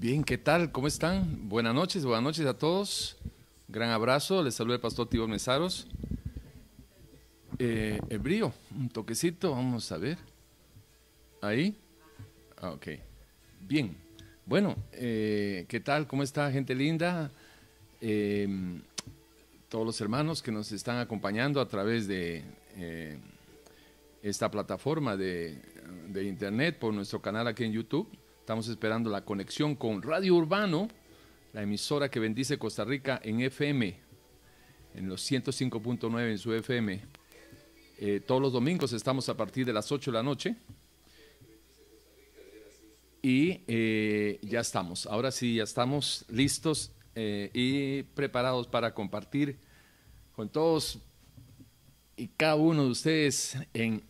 Bien, ¿qué tal? ¿Cómo están? Buenas noches, buenas noches a todos. Gran abrazo, les saluda el pastor Tibor Mesaros. Eh, el brío, un toquecito, vamos a ver. Ahí. Ah, ok. Bien. Bueno, eh, ¿qué tal? ¿Cómo está, gente linda? Em, todos los hermanos que nos están acompañando a través de eh, esta plataforma de internet por nuestro canal aquí en YouTube. Estamos esperando la conexión con Radio Urbano, la emisora que bendice Costa Rica en FM, en los 105.9 en su FM. Eh, todos los domingos estamos a partir de las 8 de la noche. Y eh, ya estamos, ahora sí, ya estamos listos eh, y preparados para compartir con todos y cada uno de ustedes en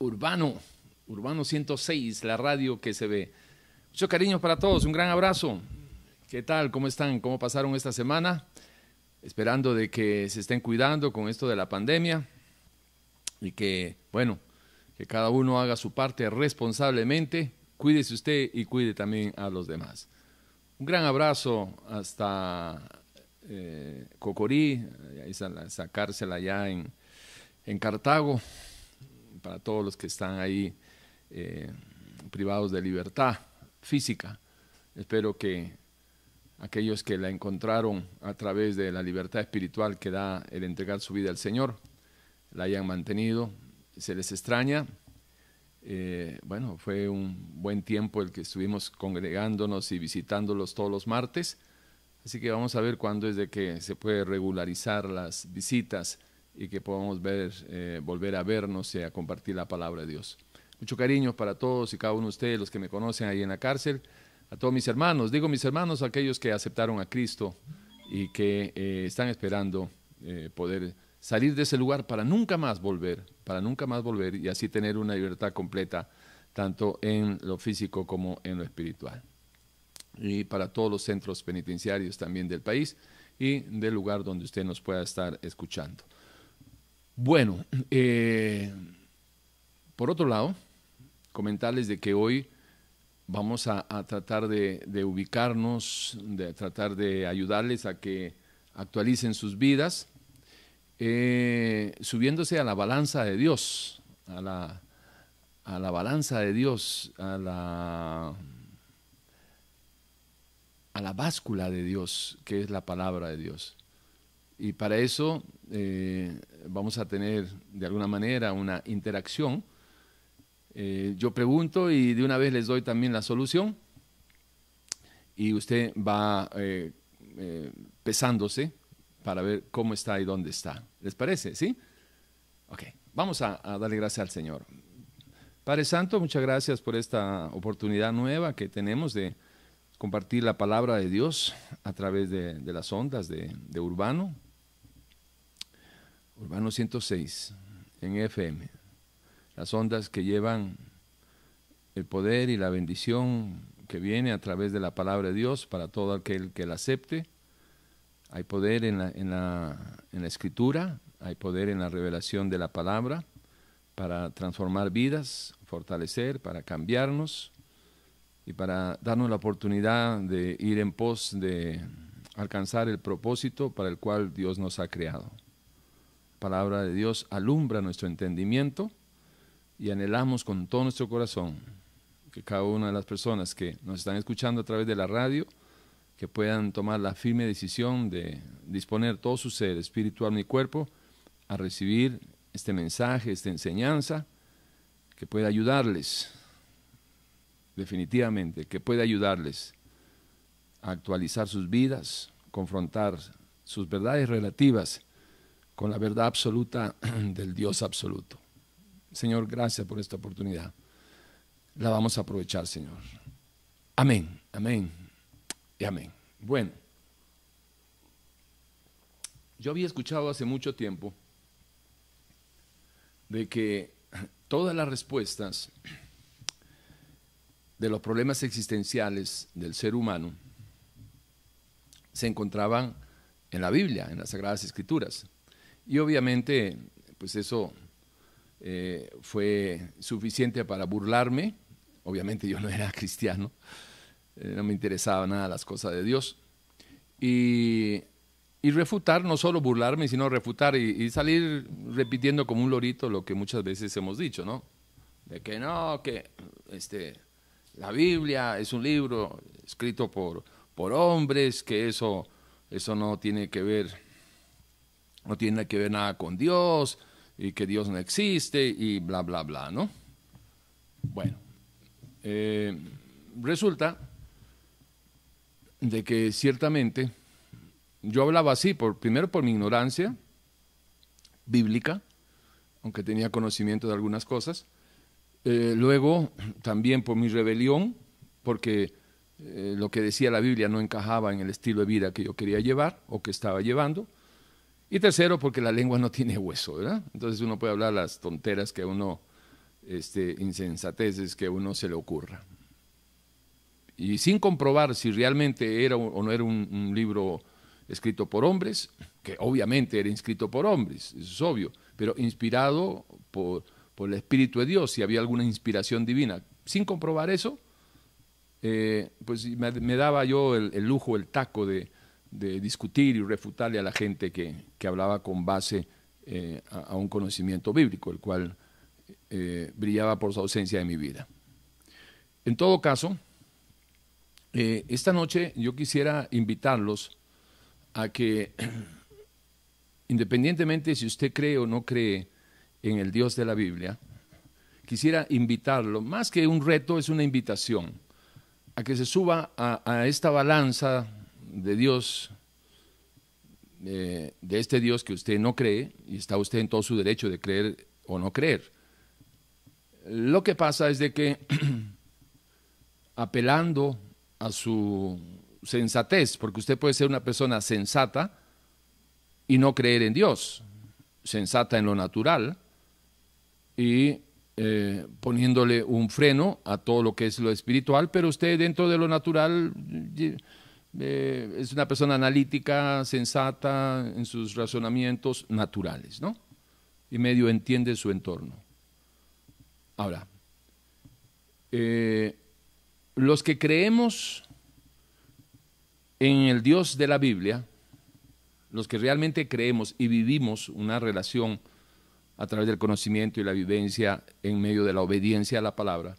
Urbano, Urbano 106, la radio que se ve. Mucho cariño para todos, un gran abrazo. ¿Qué tal? ¿Cómo están? ¿Cómo pasaron esta semana? Esperando de que se estén cuidando con esto de la pandemia y que, bueno, que cada uno haga su parte responsablemente. Cuídese usted y cuide también a los demás. Un gran abrazo hasta eh, Cocorí, esa, esa, cárcel allá en, en, Cartago, para todos los que están ahí eh, privados de libertad física. Espero que aquellos que la encontraron a través de la libertad espiritual que da el entregar su vida al Señor, la hayan mantenido. Se les extraña. Eh, bueno, fue un buen tiempo el que estuvimos congregándonos y visitándolos todos los martes. Así que vamos a ver cuándo es de que se puede regularizar las visitas y que podamos ver, eh, volver a vernos y a compartir la palabra de Dios. Mucho cariño para todos y cada uno de ustedes, los que me conocen ahí en la cárcel, a todos mis hermanos, digo mis hermanos, aquellos que aceptaron a Cristo y que eh, están esperando eh, poder salir de ese lugar para nunca más volver, para nunca más volver y así tener una libertad completa, tanto en lo físico como en lo espiritual. Y para todos los centros penitenciarios también del país y del lugar donde usted nos pueda estar escuchando. Bueno, eh, por otro lado, comentarles de que hoy vamos a, tratar de, de, ubicarnos, de tratar de ayudarles a que actualicen sus vidas, eh, subiéndose a la balanza de Dios, a la, a la balanza de Dios, a la, a la báscula de Dios, que es la palabra de Dios. Y para eso eh, vamos a tener de alguna manera una interacción eh, yo pregunto y de una vez les doy también la solución y usted va eh, eh, pesándose para ver cómo está y dónde está. ¿Les parece? ¿Sí? Ok, vamos a, darle gracias al Señor. Padre Santo, muchas gracias por esta oportunidad nueva que tenemos de compartir la palabra de Dios a través de, de las ondas de, de Urbano. Urbano 106 en FM las ondas que llevan el poder y la bendición que viene a través de la palabra de Dios para todo aquel que la acepte. Hay poder en la, en la, en la escritura, hay poder en la revelación de la palabra para transformar vidas, fortalecer, para cambiarnos y para darnos la oportunidad de ir en pos de alcanzar el propósito para el cual Dios nos ha creado. La palabra de Dios alumbra nuestro entendimiento y anhelamos con todo nuestro corazón que cada una de las personas que nos están escuchando a través de la radio, que puedan tomar la firme decisión de disponer todo su ser, espiritual y cuerpo, a recibir este mensaje, esta enseñanza, que pueda ayudarles, definitivamente, que pueda ayudarles a actualizar sus vidas, confrontar sus verdades relativas con la verdad absoluta del Dios absoluto. Señor, gracias por esta oportunidad. La vamos a aprovechar, Señor. Amén, amén y amén. Bueno, yo había escuchado hace mucho tiempo de que todas las respuestas de los problemas existenciales del ser humano se encontraban en la Biblia, en las Sagradas Escrituras. Y obviamente, pues eso eh, fue suficiente para burlarme. Obviamente yo no era cristiano, eh, no me interesaba nada las cosas de Dios. Y, y refutar, no solo burlarme, sino refutar y, salir repitiendo como un lorito lo que muchas veces hemos dicho, ¿no? De que no, que este, la Biblia es un libro escrito por, por hombres, que eso, eso no tiene que ver, no tiene que ver nada con Dios, y que Dios no existe, y bla, bla, bla, ¿no? Bueno, eh, resulta de que ciertamente yo hablaba así, por, primero por mi ignorancia bíblica, aunque tenía conocimiento de algunas cosas, eh, luego también por mi rebelión, porque eh, lo que decía la Biblia no encajaba en el estilo de vida que yo quería llevar o que estaba llevando, y tercero porque la lengua no tiene hueso, ¿verdad? Entonces uno puede hablar las tonteras que uno, este, insensateces que a uno se le ocurra y sin comprobar si realmente era o no era un, libro escrito por hombres, que obviamente era escrito por hombres, eso es obvio, pero inspirado por, el Espíritu de Dios, si había alguna inspiración divina. Sin comprobar eso, eh, pues me, daba yo el, lujo, el taco de, discutir y refutarle a la gente que, hablaba con base eh, a, un conocimiento bíblico, el cual eh, brillaba por su ausencia de mi vida. En todo caso, eh, esta noche yo quisiera invitarlos a que, independientemente si usted cree o no cree en el Dios de la Biblia, quisiera invitarlo, más que un reto, es una invitación, a que se suba a, esta balanza de Dios, de este Dios que usted no cree, y está usted en todo su derecho de creer o no creer. Lo que pasa es de que apelando a su sensatez, porque usted puede ser una persona sensata y no creer en Dios, sensata en lo natural y eh, poniéndole un freno a todo lo que es lo espiritual, pero usted dentro de lo natural eh, es una persona analítica, sensata en sus razonamientos naturales, ¿no? Y medio entiende su entorno. Ahora, eh, los que creemos en el Dios de la Biblia, los que realmente creemos y vivimos una relación a través del conocimiento y la vivencia en medio de la obediencia a la palabra,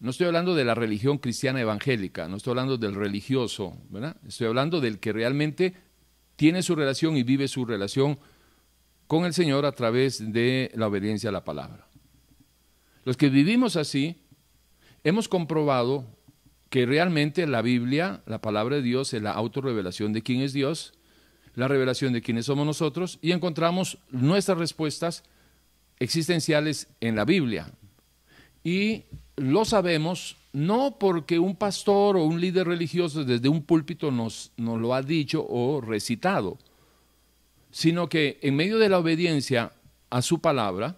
no estoy hablando de la religión cristiana evangélica, no estoy hablando del religioso, ¿verdad? Estoy hablando del que realmente tiene su relación y vive su relación con el Señor a través de la obediencia a la palabra. Los que vivimos así, hemos comprobado que realmente la Biblia, la palabra de Dios, es la autorrevelación de quién es Dios, la revelación de quiénes somos nosotros, y encontramos nuestras respuestas existenciales en la Biblia. Y lo sabemos no porque un pastor o un líder religioso desde un púlpito nos, nos lo ha dicho o recitado, sino que en medio de la obediencia a su palabra,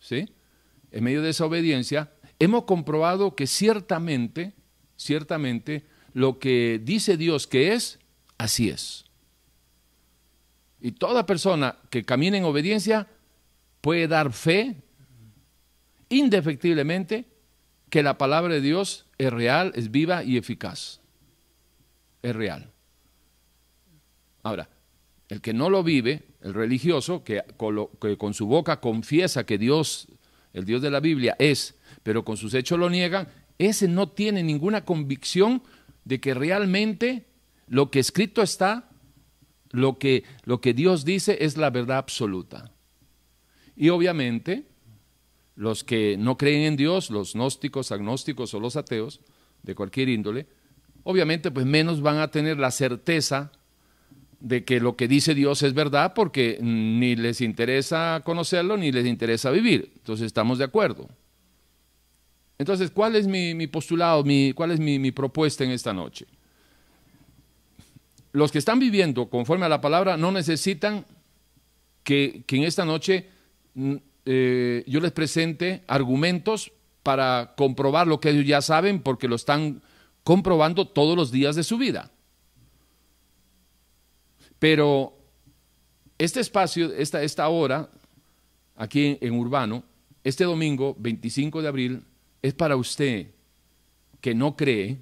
¿sí? en medio de esa obediencia, hemos comprobado que ciertamente, ciertamente, lo que dice Dios que es, así es. Y toda persona que camina en obediencia puede dar fe indefectiblemente que la palabra de Dios es real, es viva y eficaz. Es real. Ahora, el que no lo vive, el religioso, que con, su boca confiesa que Dios, el Dios de la Biblia, es pero con sus hechos lo niegan, ese no tiene ninguna convicción de que realmente lo que escrito está, lo que, lo que Dios dice es la verdad absoluta. Y obviamente, los que no creen en Dios, los gnósticos, agnósticos o los ateos, de cualquier índole, obviamente pues menos van a tener la certeza de que lo que dice Dios es verdad porque ni les interesa conocerlo ni les interesa vivir. Entonces estamos de acuerdo. Entonces, ¿cuál es mi, postulado, cuál es mi, propuesta en esta noche? Los que están viviendo conforme a la palabra no necesitan que, en esta noche mm, eh, yo les presente argumentos para comprobar lo que ellos ya saben porque lo están comprobando todos los días de su vida. Pero este espacio, esta, esta hora, aquí en Urbano, este domingo 25 de abril, es para usted que no cree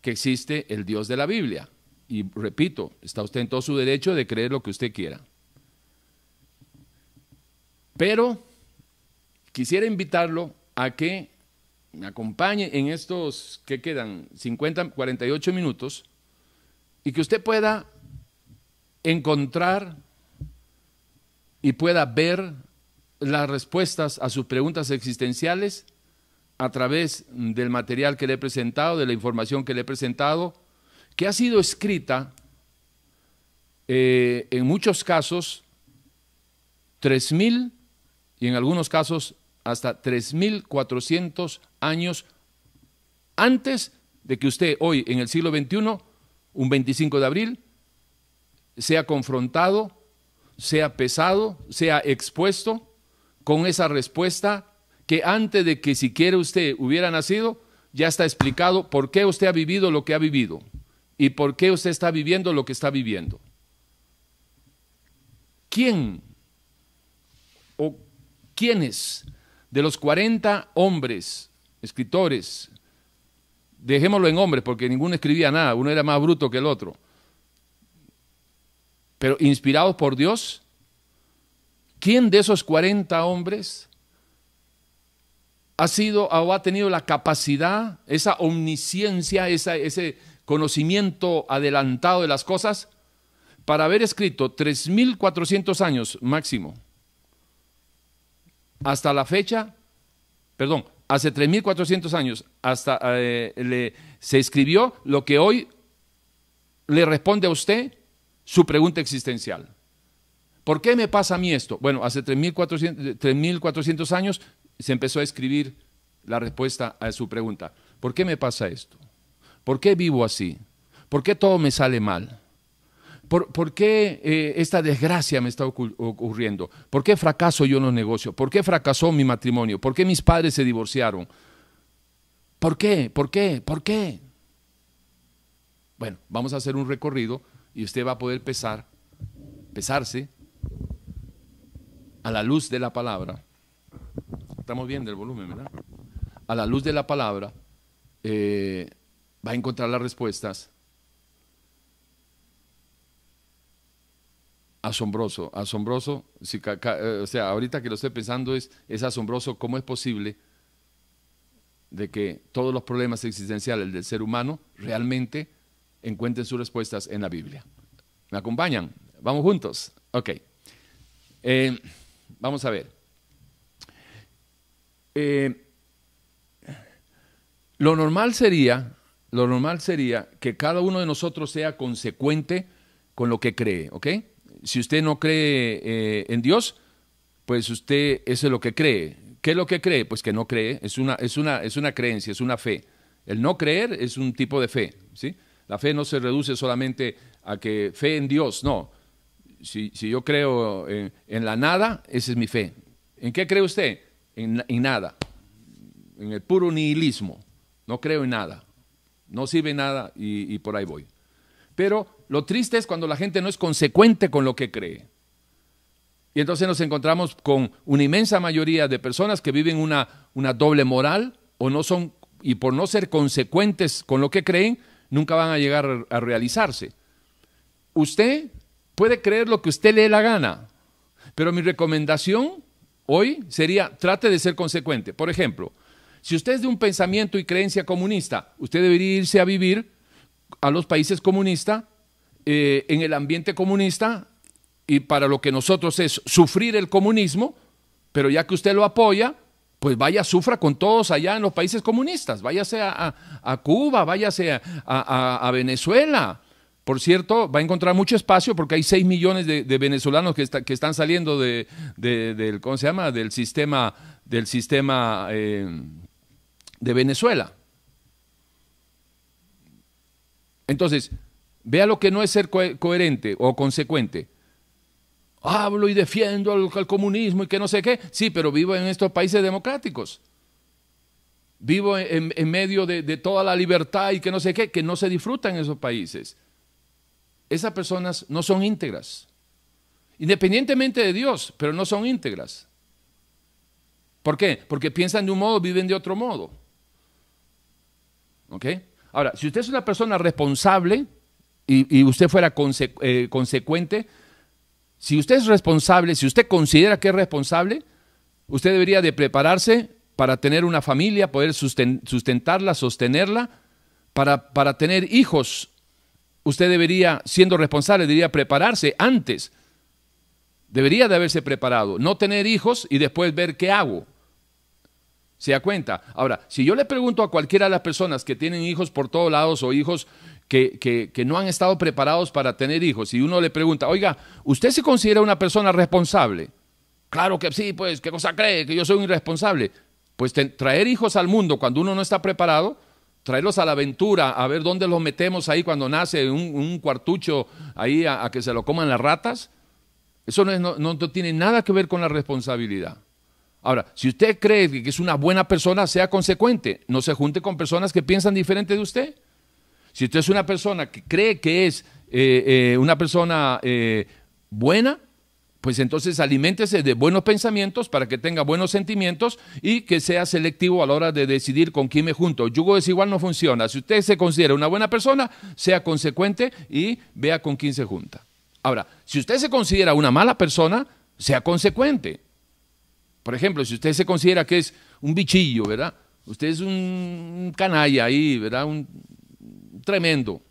que existe el Dios de la Biblia. Y repito, está usted en todo su derecho de creer lo que usted quiera. Pero quisiera invitarlo a que me acompañe en estos que quedan 50, 48 minutos y que usted pueda encontrar y pueda ver las respuestas a sus preguntas existenciales a través del material que le he presentado, de la información que le he presentado, que ha sido escrita eh, en muchos casos 3.000 y en algunos casos hasta 3.400 años antes de que usted hoy en el siglo XXI, un 25 de abril, sea confrontado, sea pesado, sea expuesto con esa respuesta que antes de que siquiera usted hubiera nacido, ya está explicado por qué usted ha vivido lo que ha vivido y por qué usted está viviendo lo que está viviendo. ¿Quién o quiénes de los 40 hombres, escritores, dejémoslo en hombres porque ninguno escribía nada, uno era más bruto que el otro, pero inspirados por Dios, ¿quién de esos 40 hombres ha sido o ha tenido la capacidad, esa omnisciencia, ese conocimiento adelantado de las cosas, para haber escrito 3.400 años máximo, hasta la fecha, perdón, hace 3.400 años, hasta eh, se escribió lo que hoy le responde a usted su pregunta existencial. ¿Por qué me pasa a mí esto? Bueno, hace 3.400 años se empezó a escribir la respuesta a su pregunta. ¿Por qué me pasa esto? ¿Por qué vivo así? ¿Por qué todo me sale mal? ¿Por, qué eh, esta desgracia me está ocurriendo? ¿Por qué fracaso yo en los negocios? ¿Por qué fracasó mi matrimonio? ¿Por qué mis padres se divorciaron? ¿Por qué? ¿Por qué? ¿Por qué? Bueno, vamos a hacer un recorrido y usted va a poder pesar, pesarse a la luz de la palabra. Estamos viendo el volumen, ¿verdad? A la luz de la palabra eh, va a encontrar las respuestas asombroso, asombroso. Eh, o sea, ahorita que lo estoy pensando es, es asombroso cómo es posible de que todos los problemas existenciales del ser humano realmente encuentren sus respuestas en la Biblia. ¿Me acompañan? Vamos juntos. Ok. Eh, vamos a ver. Eh, lo normal sería, lo normal sería que cada uno de nosotros sea consecuente con lo que cree, ¿ok? Si usted no cree eh, en Dios, pues usted es lo que cree. ¿Qué es lo que cree? Pues que no cree, es una, es una, es una creencia, es una fe. El no creer es un tipo de fe, ¿sí? La fe no se reduce solamente a que fe en Dios, no. Si, yo creo en, la nada, esa es mi fe. ¿En qué cree usted? En, nada, en el puro nihilismo. No creo en nada, no sirve nada y por ahí voy. Pero lo triste es cuando la gente no es consecuente con lo que cree. Y entonces nos encontramos con una inmensa mayoría de personas que viven una, una doble moral o no son, y por no ser consecuentes con lo que creen, nunca van a llegar a realizarse. Usted puede creer lo que usted le dé la gana, pero mi recomendación hoy sería trate de ser consecuente. Por ejemplo, si usted es de un pensamiento y creencia comunista, usted debería irse a vivir a los países comunistas, eh, en el ambiente comunista, y para lo que nosotros es sufrir el comunismo, pero ya que usted lo apoya, pues vaya, sufra con todos allá en los países comunistas, váyase a, a, Cuba, váyase a, a, Venezuela. Por cierto, va a encontrar mucho espacio porque hay 6 millones de, venezolanos que, que, están saliendo de, del, ¿cómo se llama? del sistema, del sistema eh, de Venezuela. Entonces, vea lo que no es ser coherente o consecuente. Hablo y defiendo al, comunismo y que no sé qué. Sí, pero vivo en estos países democráticos. Vivo en, medio de, toda la libertad y que no sé qué, que no se disfruta en esos países. Esas personas no son íntegras. Independientemente de Dios, pero no son íntegras. ¿Por qué? Porque piensan de un modo, viven de otro modo. ¿Ok? Ahora, si usted es una persona responsable y, usted fuera eh, consecuente, si usted es responsable, si usted considera que es responsable, usted debería de prepararse para tener una familia, poder sustentarla, sostenerla, para, para tener hijos. Usted debería, siendo responsable, debería prepararse antes. Debería de haberse preparado, no tener hijos y después ver qué hago. ¿Se da cuenta? Ahora, si yo le pregunto a cualquiera de las personas que tienen hijos por todos lados o hijos que, que, no han estado preparados para tener hijos, y uno le pregunta, oiga, ¿usted se considera una persona responsable? Claro que sí, pues, ¿qué cosa cree? Que yo soy un irresponsable. Pues traer hijos al mundo cuando uno no está preparado, traerlos a la aventura, a ver dónde los metemos ahí cuando nace un, cuartucho ahí a, que se lo coman las ratas, eso no, no tiene nada que ver con la responsabilidad. Ahora, si usted cree que es una buena persona, sea consecuente. No se junte con personas que piensan diferente de usted. Si usted es una persona que cree que es eh, eh, una persona eh, buena, pues entonces aliméntese de buenos pensamientos para que tenga buenos sentimientos y que sea selectivo a la hora de decidir con quién me junto. Yugo desigual no funciona. Si usted se considera una buena persona, sea consecuente y vea con quién se junta. Ahora, si usted se considera una mala persona, sea consecuente. Por ejemplo, si usted se considera que es un bichillo, ¿verdad? Usted es un canalla ahí, ¿verdad? Un tremendo,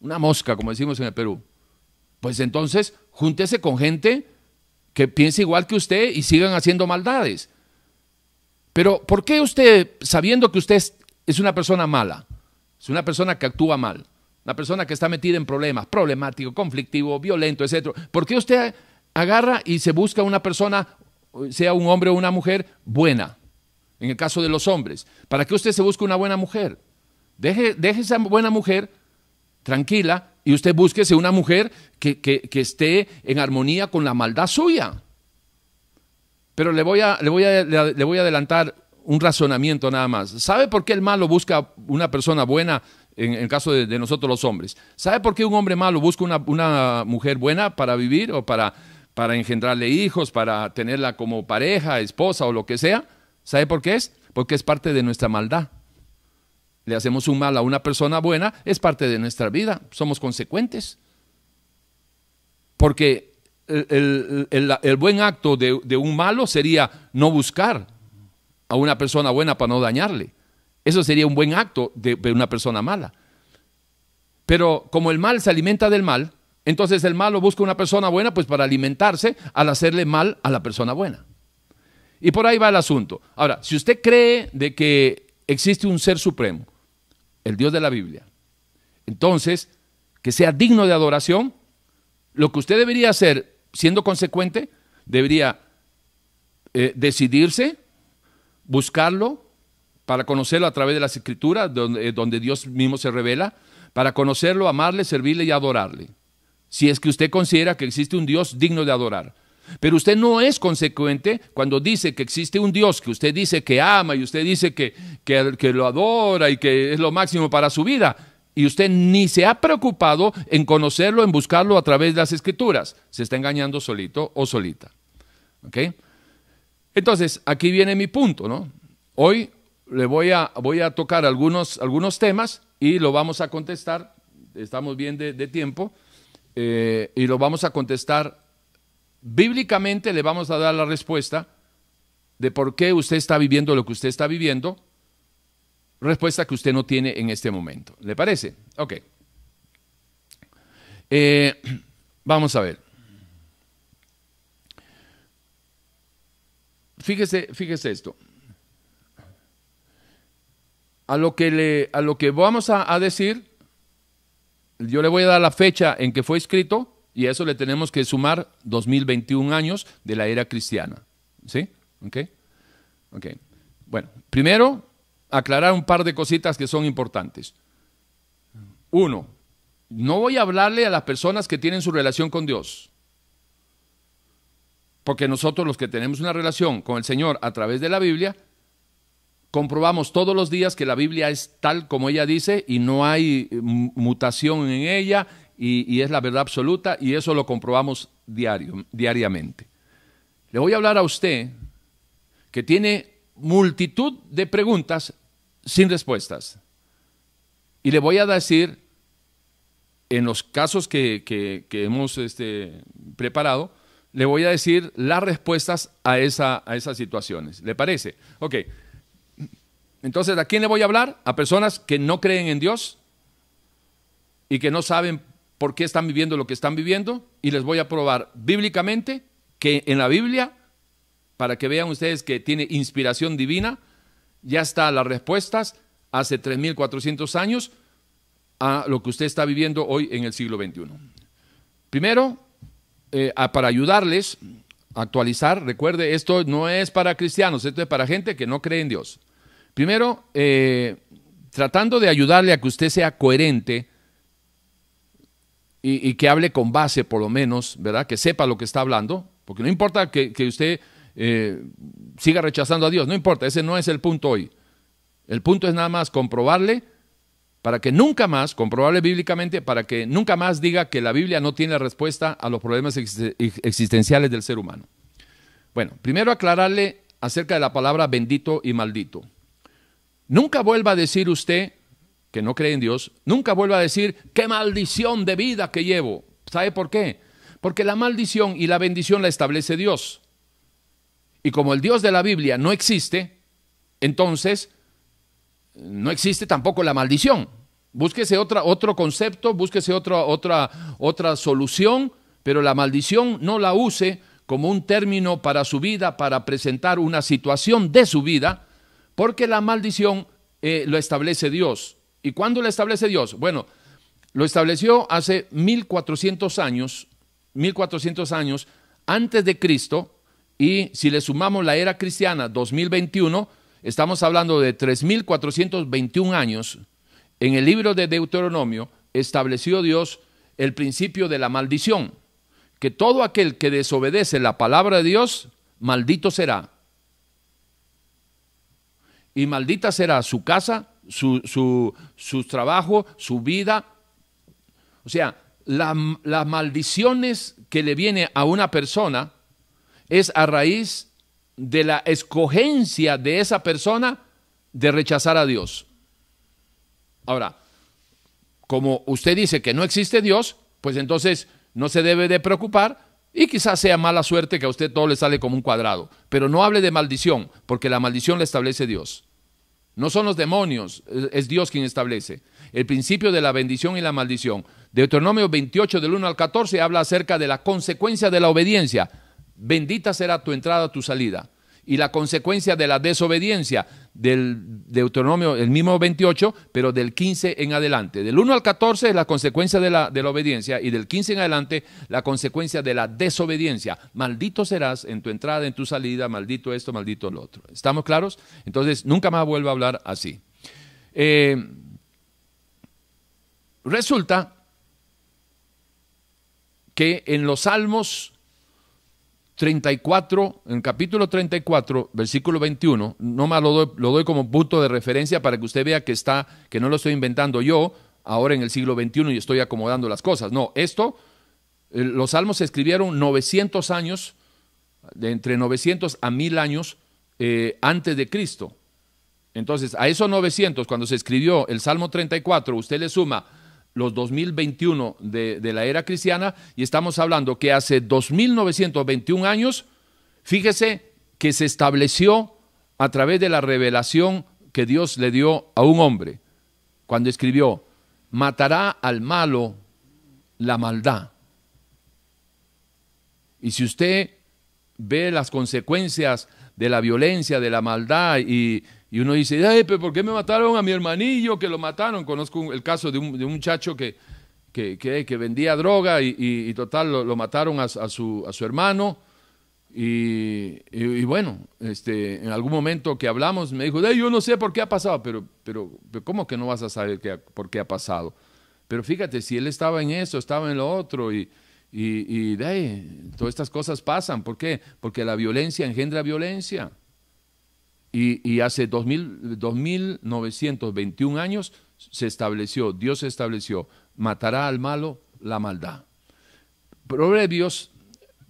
una mosca, como decimos en el Perú. Pues entonces, júntese con gente que piense igual que usted y sigan haciendo maldades. Pero, ¿por qué usted, sabiendo que usted es una persona mala, es una persona que actúa mal, una persona que está metida en problemas, problemático, conflictivo, violento, etcétera, ¿por qué usted agarra y se busca una persona sea un hombre o una mujer buena, en el caso de los hombres. ¿Para qué usted se busca una buena mujer? Deje, deje esa buena mujer tranquila y usted búsquese una mujer que, que, esté en armonía con la maldad suya. Pero le voy, a, le, voy a, le voy a adelantar un razonamiento nada más. ¿Sabe por qué el malo busca una persona buena en el caso de, nosotros los hombres? ¿Sabe por qué un hombre malo busca una, una mujer buena para vivir o para para engendrarle hijos, para tenerla como pareja, esposa o lo que sea. ¿Sabe por qué es? Porque es parte de nuestra maldad. Le hacemos un mal a una persona buena, es parte de nuestra vida, somos consecuentes. Porque el, buen acto de, un malo sería no buscar a una persona buena para no dañarle. Eso sería un buen acto de una persona mala. Pero como el mal se alimenta del mal, entonces el malo busca una persona buena pues para alimentarse al hacerle mal a la persona buena. Y por ahí va el asunto. Ahora, si usted cree de que existe un ser supremo, el Dios de la Biblia, entonces que sea digno de adoración, lo que usted debería hacer, siendo consecuente, debería eh, decidirse, buscarlo, para conocerlo a través de las escrituras, donde, eh, donde Dios mismo se revela, para conocerlo, amarle, servirle y adorarle si es que usted considera que existe un Dios digno de adorar. Pero usted no es consecuente cuando dice que existe un Dios que usted dice que ama y usted dice que, que, lo adora y que es lo máximo para su vida. Y usted ni se ha preocupado en conocerlo, en buscarlo a través de las escrituras. Se está engañando solito o solita. ¿Ok? Entonces, aquí viene mi punto, ¿no? Hoy le voy a, voy a tocar algunos, algunos temas y lo vamos a contestar. Estamos bien de tiempo. Eh, y lo vamos a contestar bíblicamente, le vamos a dar la respuesta de por qué usted está viviendo lo que usted está viviendo, respuesta que usted no tiene en este momento. ¿Le parece? Ok. Eh, vamos a ver. Fíjese, fíjese esto. A lo que, le, a lo que vamos a decir, yo le voy a dar la fecha en que fue escrito y a eso le tenemos que sumar 2021 años de la era cristiana. ¿Sí? ¿Ok? Ok. Bueno, primero, aclarar un par de cositas que son importantes. Uno, no voy a hablarle a las personas que tienen su relación con Dios. Porque nosotros los que tenemos una relación con el Señor a través de la Biblia, comprobamos todos los días que la Biblia es tal como ella dice y no hay eh, mutación en ella y, es la verdad absoluta y eso lo comprobamos diario, diariamente. Le voy a hablar a usted que tiene multitud de preguntas sin respuestas. Y le voy a decir, en los casos que, hemos este, preparado, le voy a decir las respuestas a, esa, a esas situaciones. ¿Le parece? Ok. Entonces, ¿a quién le voy a hablar? A personas que no creen en Dios y que no saben por qué están viviendo lo que están viviendo. Y les voy a probar bíblicamente que en la Biblia, para que vean ustedes que tiene inspiración divina, ya están las respuestas hace 3.400 años a lo que usted está viviendo hoy en el siglo XXI. Primero, eh, para ayudarles a actualizar, recuerde, esto no es para cristianos, esto es para gente que no cree en Dios. Primero, eh, tratando de ayudarle a que usted sea coherente y, que hable con base, por lo menos, ¿verdad? Que sepa lo que está hablando, porque no importa que, usted eh, siga rechazando a Dios, no importa, ese no es el punto hoy. El punto es nada más comprobarle para que nunca más, comprobarle bíblicamente, para que nunca más diga que la Biblia no tiene respuesta a los problemas existenciales del ser humano. Bueno, primero aclararle acerca de la palabra bendito y maldito. Nunca vuelva a decir usted, que no cree en Dios, nunca vuelva a decir, qué maldición de vida que llevo. ¿Sabe por qué? Porque la maldición y la bendición la establece Dios. Y como el Dios de la Biblia no existe, entonces no existe tampoco la maldición. Búsquese otra, otro concepto, búsquese otra, otra, otra solución, pero la maldición no la use como un término para su vida, para presentar una situación de su vida, porque la maldición eh, lo establece Dios. ¿Y cuándo lo establece Dios? Bueno, lo estableció hace 1400 años, 1400 años antes de Cristo, y si le sumamos la era cristiana 2021, estamos hablando de 3421 años. En el libro de Deuteronomio estableció Dios el principio de la maldición, que todo aquel que desobedece la palabra de Dios, maldito será y maldita será su casa, su, su, trabajo, su vida. O sea, las maldiciones que le viene a una persona es a raíz de la escogencia de esa persona de rechazar a Dios. Ahora, como usted dice que no existe Dios, pues entonces no se debe de preocupar y quizás sea mala suerte que a usted todo le sale como un cuadrado. Pero no hable de maldición, porque la maldición la establece Dios. No son los demonios, es Dios quien establece. El principio de la bendición y la maldición. Deuteronomio 28 del 1 al 14 habla acerca de la consecuencia de la obediencia. Bendita será tu entrada, tu salida y la consecuencia de la desobediencia del Deuteronomio, el mismo 28, pero del 15 en adelante. Del 1 al 14 es la consecuencia de la, de la obediencia y del 15 en adelante la consecuencia de la desobediencia. Maldito serás en tu entrada, en tu salida, maldito esto, maldito lo otro. ¿Estamos claros? Entonces, nunca más vuelvo a hablar así. Eh, resulta que en los salmos 34, en el capítulo 34, versículo 21, no más lo doy, lo doy como punto de referencia para que usted vea que está, que no lo estoy inventando yo, ahora en el siglo XXI y estoy acomodando las cosas. No, esto, los salmos se escribieron 900 años, de entre 900 a 1000 años eh, antes de Cristo. Entonces, a esos 900, cuando se escribió el Salmo 34, usted le suma los 2021 de, la era cristiana y estamos hablando que hace 2921 años, fíjese que se estableció a través de la revelación que Dios le dio a un hombre, cuando escribió, matará al malo la maldad. Y si usted ve las consecuencias de la violencia, de la maldad y, y uno dice, Ay, pero ¿por qué me mataron a mi hermanillo que lo mataron? Conozco el caso de un, de un muchacho que, que, que, vendía droga y, total lo, mataron a, su, a su hermano. Y, y, bueno, este, en algún momento que hablamos me dijo, yo no sé por qué ha pasado, pero, pero, ¿cómo que no vas a saber qué, por qué ha pasado? Pero fíjate, si él estaba en eso, estaba en lo otro y, de todas estas cosas pasan. ¿Por qué? Porque la violencia engendra violencia. Y, hace 2000, 2921 años se estableció, Dios estableció, matará al malo la maldad. Proverbios,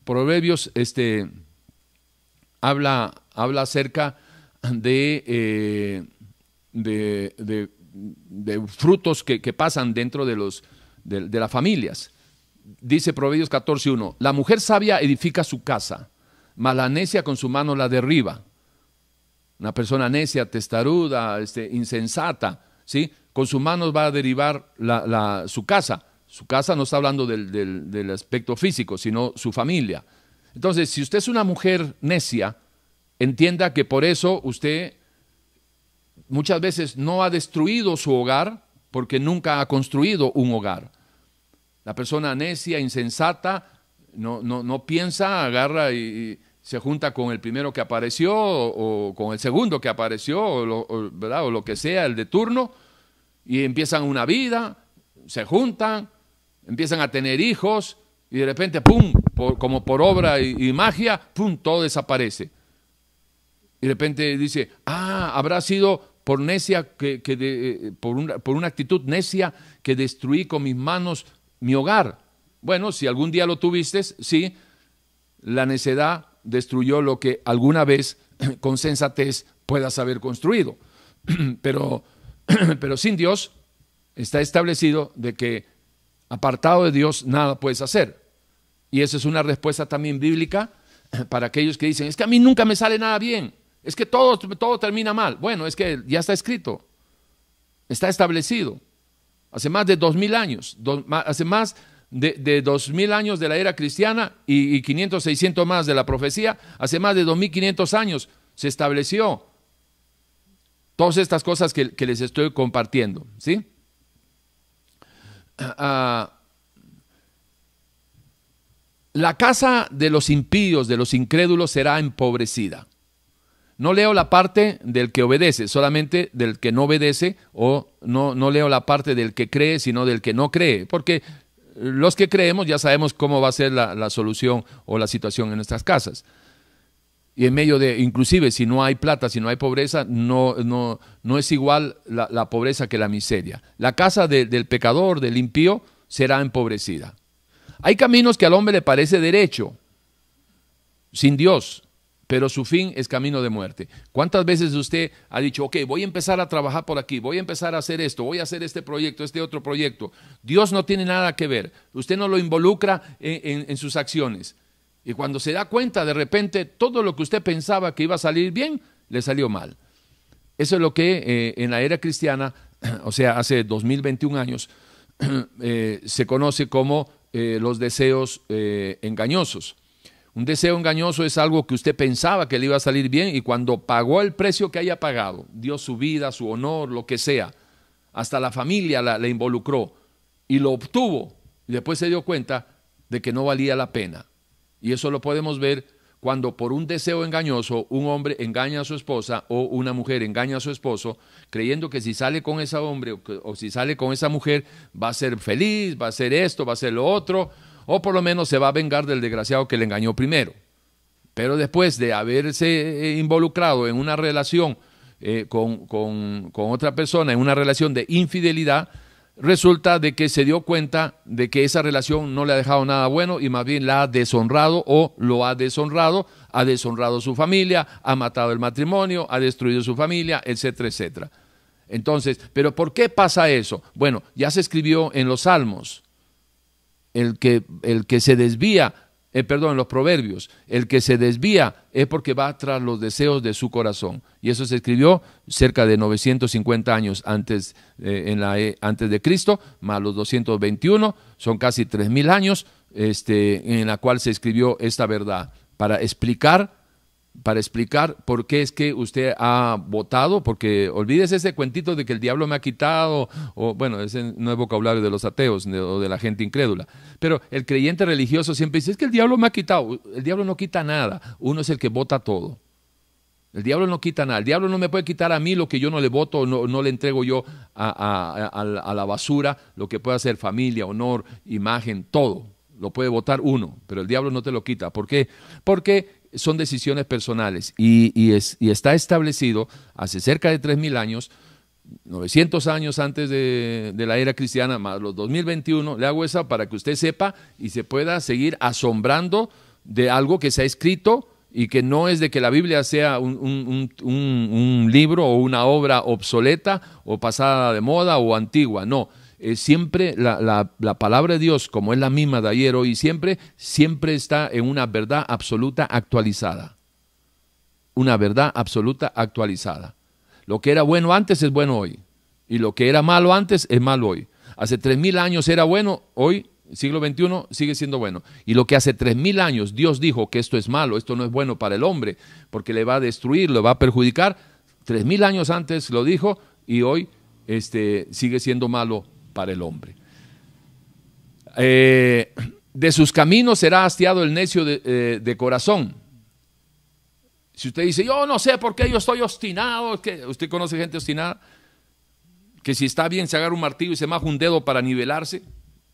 Proverbios este, habla, habla acerca de, eh, de, frutos que, pasan dentro de, los, de, las familias. Dice Proverbios 14.1, la mujer sabia edifica su casa, mas la necia con su mano la derriba. Una persona necia, testaruda, este, insensata, ¿sí? con sus manos va a derivar su casa. Su casa no está hablando del, aspecto físico, sino su familia. Entonces, si usted es una mujer necia, entienda que por eso usted muchas veces no ha destruido su hogar porque nunca ha construido un hogar. La persona necia, insensata, no, no, no piensa, agarra y, se junta con el primero que apareció o, con el segundo que apareció o lo, ¿verdad? o lo que sea, el de turno, y empiezan una vida, se juntan, empiezan a tener hijos y de repente, ¡pum!, como por obra y, magia, ¡pum!, todo desaparece. Y de repente dice, ah, habrá sido por necia, que, eh, por, una, por una actitud necia que destruí con mis manos mi hogar. Bueno, si algún día lo tuviste, sí, la necedad destruyó lo que alguna vez con sensatez puedas haber construido. Pero Pero sin Dios está establecido de que apartado de Dios nada puedes hacer. Y esa es una respuesta también bíblica para aquellos que dicen, es que a mí nunca me sale nada bien, es que todo, todo termina mal. Bueno, es que ya está escrito, está establecido. Hace más de dos mil años, hace más de, dos mil años de la era cristiana y, y 500, 600 más de la profecía, hace más de dos mil quinientos años se estableció Todas estas cosas que, les estoy compartiendo, ¿sí? Ah, la casa de los impíos, de los incrédulos, será empobrecida. No leo la parte del que obedece, solamente del que no obedece, o no, no leo la parte del que cree, sino del que no cree, porque los que creemos ya sabemos cómo va a ser la, solución o la situación en nuestras casas y en medio de, inclusive si no hay plata, si no hay pobreza, no, no, no es igual la, pobreza que la miseria. La casa del pecador, del impío, será empobrecida. Hay caminos que al hombre le parece derecho, sin Dios, pero su fin es camino de muerte. ¿Cuántas veces usted ha dicho, ok, voy a empezar a trabajar por aquí, voy a empezar a hacer esto, voy a hacer este proyecto, este otro proyecto? Dios no tiene nada que ver, usted no lo involucra en sus acciones. Y cuando se da cuenta, de repente, todo lo que usted pensaba que iba a salir bien, le salió mal. Eso es lo que eh, en la era cristiana, o sea, hace 2021 años, eh, se conoce como eh, los deseos engañosos. Un deseo engañoso es algo que usted pensaba que le iba a salir bien y cuando pagó el precio que haya pagado, dio su vida, su honor, lo que sea, hasta la familia la, la involucró y lo obtuvo y después se dio cuenta de que no valía la pena. Y eso lo podemos ver cuando por un deseo engañoso un hombre engaña a su esposa o una mujer engaña a su esposo, creyendo que si sale con ese hombre o, si sale con esa mujer va a ser feliz, va a ser esto, va a ser lo otro, o por lo menos se va a vengar del desgraciado que le engañó primero. Pero después de haberse eh, involucrado en una relación eh, con, con otra persona, en una relación de infidelidad, resulta de que se dio cuenta de que esa relación no le ha dejado nada bueno y más bien la ha deshonrado o lo ha deshonrado, ha deshonrado su familia, ha matado el matrimonio, ha destruido su familia, etcétera, etcétera. Entonces, ¿pero por qué pasa eso? Bueno, ya se escribió en los Salmos, el que, el que se desvía eh, perdón, los proverbios, el que se desvía es porque va tras los deseos de su corazón. Y eso se escribió cerca de 950 años antes, eh, en la, e, antes de Cristo, más los 221, son casi 3.000 años este, en la cual se escribió esta verdad, para explicar para explicar por qué es que usted ha votado, porque olvídese ese cuentito de que el diablo me ha quitado, o bueno, ese no es vocabulario de los ateos o de la gente incrédula, pero el creyente religioso siempre dice, es que el diablo me ha quitado, el diablo no quita nada, uno es el que vota todo. El diablo no quita nada. El diablo no me puede quitar a mí lo que yo no le voto, no, no le entrego yo a, a la basura, lo que puede hacer familia, honor, imagen, todo. Lo puede votar uno, pero el diablo no te lo quita. ¿Por qué? Porque son decisiones personales y, es, y está establecido hace cerca de 3.000 años, 900 años antes de, la era cristiana, más los 2021, le hago esa para que usted sepa y se pueda seguir asombrando de algo que se ha escrito y que no es de que la Biblia sea un, libro o una obra obsoleta o pasada de moda o antigua, no. Es siempre la, la, palabra de Dios, como es la misma de ayer, hoy y siempre, siempre está en una verdad absoluta actualizada. Una verdad absoluta actualizada. Lo que era bueno antes es bueno hoy. Y lo que era malo antes es malo hoy. Hace tres mil años era bueno, hoy siglo XXI sigue siendo bueno. Y lo que hace tres mil años Dios dijo que esto es malo, esto no es bueno para el hombre, porque le va a destruir, lo va a perjudicar, tres mil años antes lo dijo y hoy este, sigue siendo malo para el hombre. Eh, de sus caminos será hastiado el necio de, eh, de, corazón. Si usted dice, yo no sé por qué yo estoy obstinado, usted conoce gente obstinada, que si está bien se agarra un martillo y se maja un dedo para nivelarse.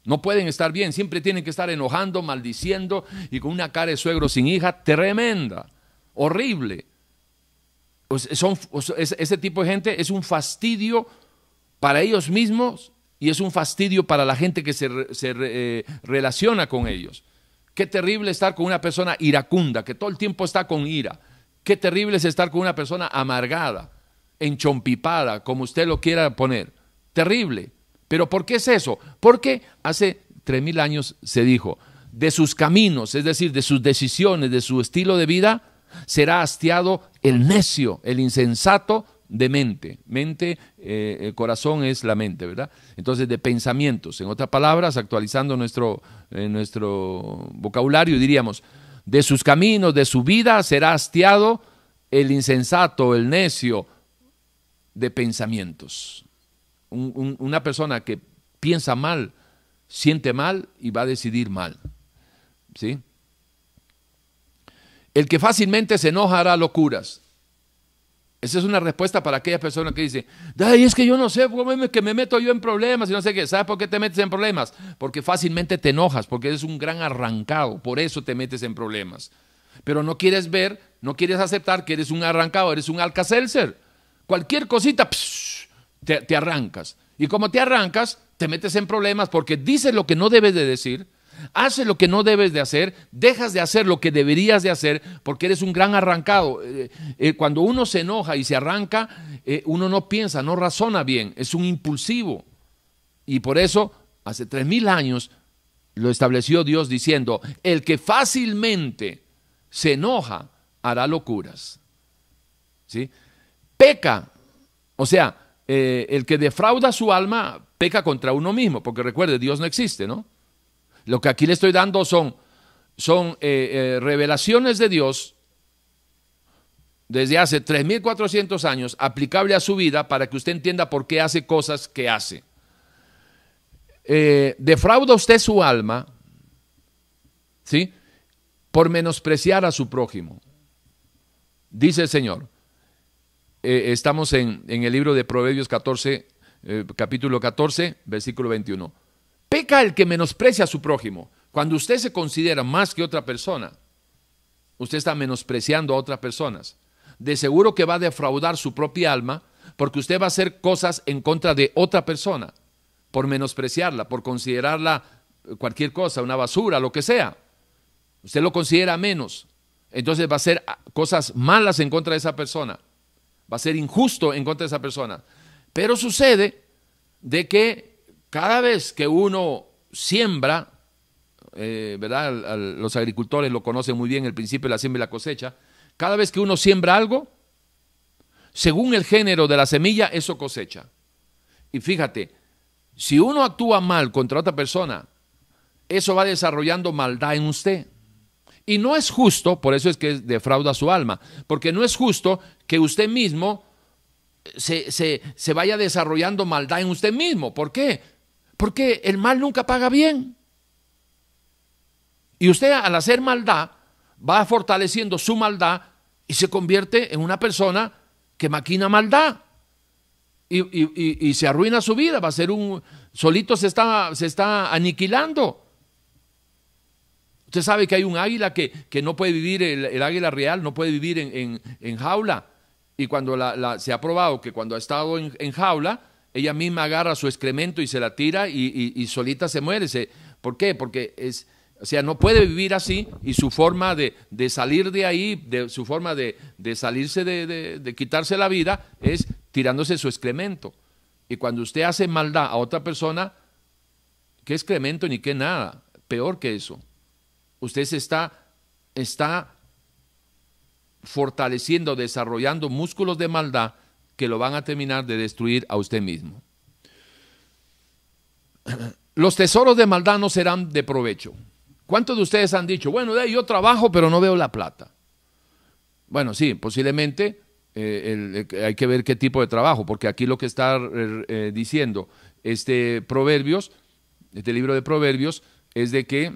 No pueden estar bien, siempre tienen que estar enojando, maldiciendo y con una cara de suegro sin hija tremenda, horrible. Son, ese tipo de gente es un fastidio para ellos mismos y es un fastidio para la gente que se, eh, relaciona con ellos. Qué terrible estar con una persona iracunda, que todo el tiempo está con ira. Qué terrible es estar con una persona amargada, enchompipada, como usted lo quiera poner. Terrible. ¿Pero por qué es eso? Porque hace tres mil años se dijo, de sus caminos, es decir, de sus decisiones, de su estilo de vida, será hastiado el necio, el insensato de mente. Mente, eh, el corazón es la mente, ¿verdad? Entonces, de pensamientos. En otras palabras, actualizando nuestro, nuestro vocabulario, diríamos, de sus caminos, de su vida, será hastiado el insensato, el necio de pensamientos una persona que piensa mal, siente mal y va a decidir mal. ¿Sí? El que fácilmente se enoja hará locuras. Esa es una respuesta para aquella persona que dice, Ay, es que yo no sé cómo que me meto yo en problemas y no sé qué. ¿Sabes por qué te metes en problemas? Porque fácilmente te enojas, porque eres un gran arrancado, por eso te metes en problemas. Pero no quieres ver, no quieres aceptar que eres un arrancado, eres un alcacelser. Cualquier cosita, te, arrancas. Y como te arrancas, te metes en problemas porque dices lo que no debes de decir, haces lo que no debes de hacer, dejas de hacer lo que deberías de hacer porque eres un gran arrancado. Eh, eh, cuando uno se enoja y se arranca, eh, uno no piensa, no razona bien, es un impulsivo. Y por eso, hace tres mil años, lo estableció Dios diciendo, el que fácilmente se enoja hará locuras. ¿Sí? Peca. O sea, el que defrauda su alma peca contra uno mismo, porque recuerde, Dios no existe, ¿no? Lo que aquí le estoy dando son, son eh, eh, revelaciones de Dios desde hace 3.400 años, aplicable a su vida para que usted entienda por qué hace cosas que hace. defrauda usted su alma, ¿sí? Por menospreciar a su prójimo. Dice el Señor, eh, estamos en, el libro de Proverbios 14, eh, capítulo 14, versículo 21. Peca el que menosprecia a su prójimo. Cuando usted se considera más que otra persona, usted está menospreciando a otras personas. De seguro que va a defraudar su propia alma porque usted va a hacer cosas en contra de otra persona, por menospreciarla, por considerarla cualquier cosa, una basura, lo que sea. Usted lo considera menos. Entonces va a hacer cosas malas en contra de esa persona va a ser injusto en contra de esa persona. Pero sucede de que cada vez que uno siembra, eh, ¿verdad? los agricultores lo conocen muy bien, el principio de la siembra y la cosecha, cada vez que uno siembra algo, según el género de la semilla, eso cosecha. Y fíjate, si uno actúa mal contra otra persona, eso va desarrollando maldad en usted. Y no es justo, por eso es que defrauda su alma, porque no es justo que usted mismo se, se, vaya desarrollando maldad en usted mismo. ¿Por qué? Porque el mal nunca paga bien. Y usted al hacer maldad va fortaleciendo su maldad y se convierte en una persona que maquina maldad. Y, y, se arruina su vida, va a ser un... solito se está, se está aniquilando. Usted sabe que hay un águila que, no puede vivir, el, águila real no puede vivir en, jaula. Y cuando se ha probado que cuando ha estado en, jaula, ella misma agarra su excremento y se la tira y, solita se muere. ¿Por qué? Porque es, O sea, no puede vivir así y su forma de, salir de ahí, de, su forma de, salirse de, de, quitarse la vida es tirándose su excremento. Y cuando usted hace maldad a otra persona, ¿qué excremento ni qué nada? Peor que eso. Usted se está, está fortaleciendo, desarrollando músculos de maldad que lo van a terminar de destruir a usted mismo. Los tesoros de maldad no serán de provecho. ¿Cuántos de ustedes han dicho, bueno, yo trabajo pero no veo la plata? Bueno, sí, posiblemente eh, hay que ver qué tipo de trabajo, porque aquí lo que está eh, eh, diciendo este Proverbios, este libro de Proverbios, es de que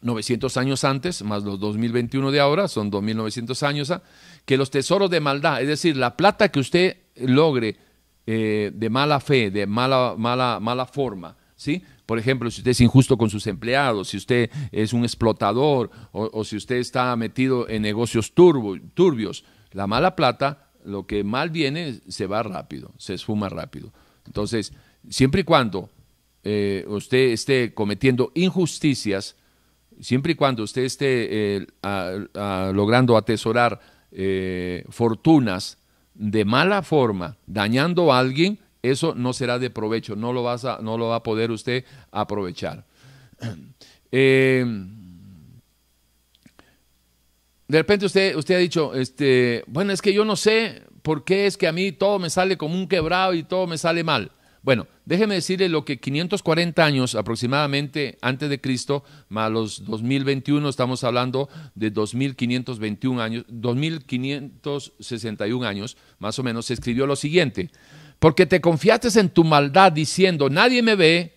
900 años antes, más los 2021 de ahora, son 2900 años, ¿ah? Que los tesoros de maldad, es decir, la plata que usted logre de mala fe, de mala, mala, mala forma, ¿sí? Por ejemplo, si usted es injusto con sus empleados, si usted es un explotador o, si usted está metido en negocios turbios, la mala plata, lo que mal viene, se va rápido, se esfuma rápido. Entonces, siempre y cuando eh, usted esté cometiendo injusticias, siempre y cuando usted esté eh, logrando atesorar eh, fortunas de mala forma, dañando a alguien, eso no será de provecho, no lo, vas a, va a poder usted aprovechar. Eh, de repente usted, usted ha dicho, este, bueno, es que yo no sé por qué es que a mí todo me sale como un quebrado y todo me sale mal. Bueno, déjeme decirle lo que 540 años aproximadamente antes de Cristo, más los 2021, estamos hablando de 2521 años, 2561 años, más o menos, se escribió lo siguiente porque te confiaste en tu maldad diciendo, nadie me ve,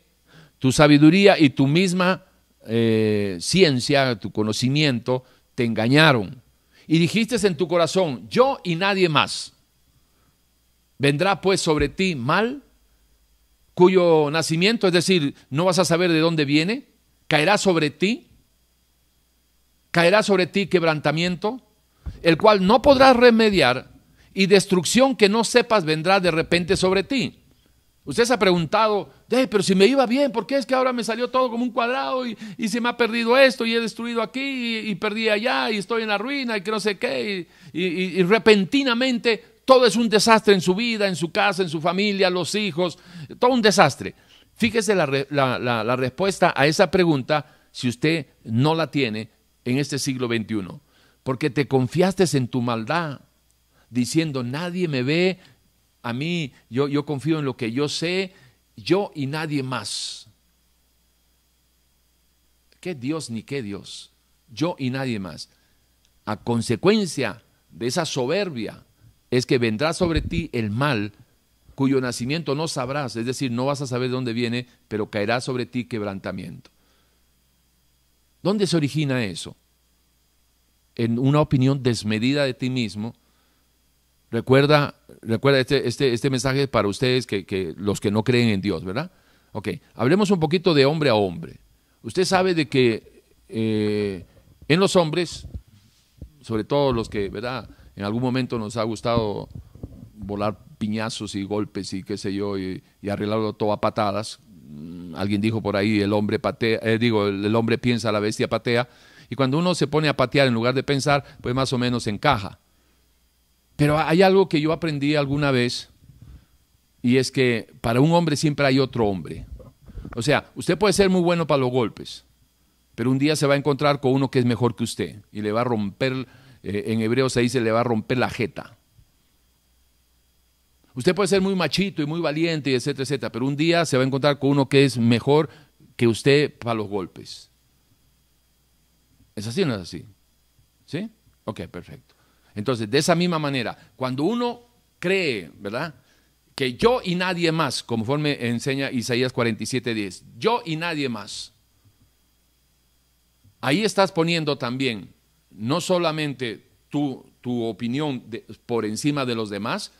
tu sabiduría y tu misma eh, ciencia, tu conocimiento, te engañaron. Y dijiste en tu corazón, yo y nadie más. ¿Vendrá pues sobre ti mal, cuyo nacimiento, es decir, no vas a saber de dónde viene? ¿Caerá sobre ti? ¿Caerá sobre ti quebrantamiento? El cual no podrás remediar y destrucción que no sepas vendrá de repente sobre ti. Usted se ha preguntado, pero si me iba bien, ¿por qué es que ahora me salió todo como un cuadrado y, se me ha perdido esto y he destruido aquí y, perdí allá y estoy en la ruina y que no sé qué? Y, repentinamente todo es un desastre en su vida, en su casa, en su familia, los hijos, todo un desastre. Fíjese la, respuesta a esa pregunta si usted no la tiene en este siglo XXI. Porque te confiaste en tu maldad diciendo, nadie me ve, a mí yo, yo confío en lo que yo sé, yo y nadie más. ¿Qué Dios ni qué Dios? Yo y nadie más. A consecuencia de esa soberbia es que vendrá sobre ti el mal cuyo nacimiento no sabrás, es decir, no vas a saber dónde viene, pero caerá sobre ti quebrantamiento. ¿Dónde se origina eso? En una opinión desmedida de ti mismo Recuerda, recuerda este, este, este mensaje para ustedes que, los que no creen en Dios, ¿verdad? Ok, hablemos un poquito de hombre a hombre. Usted sabe de que eh, en los hombres, sobre todo los que, ¿verdad? En algún momento nos ha gustado volar piñazos y golpes y qué sé yo, y, arreglarlo todo a patadas. Mm, alguien dijo por ahí, el hombre patea, eh, digo, el hombre piensa, la bestia patea. Y cuando uno se pone a patear en lugar de pensar, pues más o menos encaja. Pero hay algo que yo aprendí alguna vez y es que para un hombre siempre hay otro hombre. O sea, usted puede ser muy bueno para los golpes, pero un día se va a encontrar con uno que es mejor que usted y le va a romper, eh, en hebreo se dice, le va a romper la jeta. Usted puede ser muy machito y muy valiente, etcétera, etcétera, pero un día se va a encontrar con uno que es mejor que usted para los golpes. ¿Es así o no es así? ¿Sí? Ok, perfecto. Entonces, de esa misma manera, cuando uno cree, ¿verdad? Que yo y nadie más, conforme enseña Isaías 47:10, yo y nadie más. Ahí estás poniendo también no solamente tu, tu opinión por encima de los demás,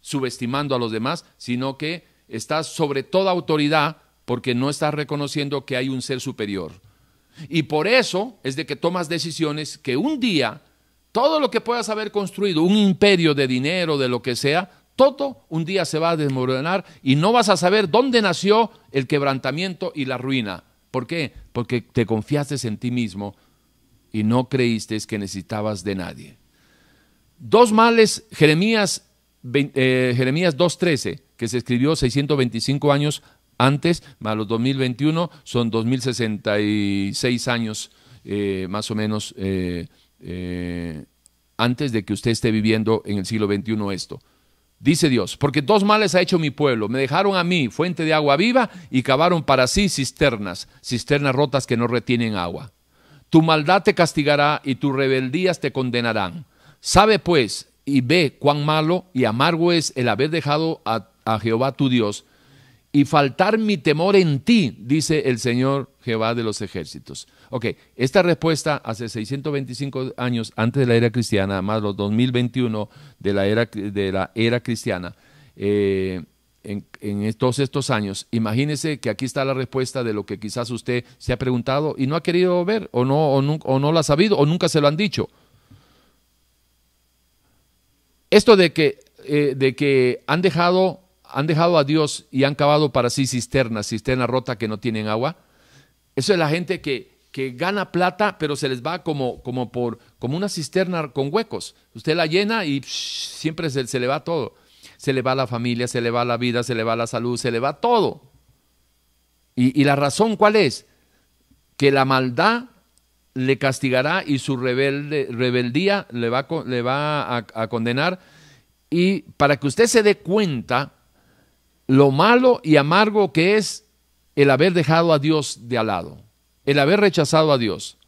subestimando a los demás, sino que estás sobre toda autoridad porque no estás reconociendo que hay un ser superior. Y por eso es de que tomas decisiones que un día todo lo que puedas haber construido, un imperio de dinero, de lo que sea, todo un día se va a desmoronar y no vas a saber dónde nació el quebrantamiento y la ruina. ¿Por qué? Porque te confiaste en ti mismo y no creíste que necesitabas de nadie. Dos males, Jeremías, eh, Jeremías 2.13, que se escribió 625 años antes, más los 2021, son 2066 años eh, más o menos eh, antes de que usted esté viviendo en el siglo XXI esto. Dice Dios, porque dos males ha hecho mi pueblo. Me dejaron a mí fuente de agua viva y cavaron para sí cisternas, cisternas rotas que no retienen agua. Tu maldad te castigará y tus rebeldías te condenarán. Sabe pues y ve cuán malo y amargo es el haber dejado a, a Jehová tu Dios y faltar mi temor en ti, dice el Señor Jehová de los ejércitos. Ok, esta respuesta hace 625 años antes de la era cristiana, más los 2021 de la era, de la era cristiana, eh, en, todos estos años, imagínese que aquí está la respuesta de lo que quizás usted se ha preguntado y no ha querido ver o no, o no, o no lo ha sabido o nunca se lo han dicho. Esto de que, eh, de que han dejado han dejado a Dios y han cavado para sí cisternas, cisternas rotas que no tienen agua. Eso es la gente que, que gana plata, pero se les va como, como, por, como una cisterna con huecos. Usted la llena y siempre se, se, le va todo. Se le va la familia, se le va la vida, se le va la salud, se le va todo. ¿Y, y la razón cuál es? Que la maldad le castigará y su rebelde, rebeldía le va, le va a, condenar. Y para que usted se dé cuenta, lo malo y amargo que es el haber dejado a Dios de al lado, el haber rechazado a Dios.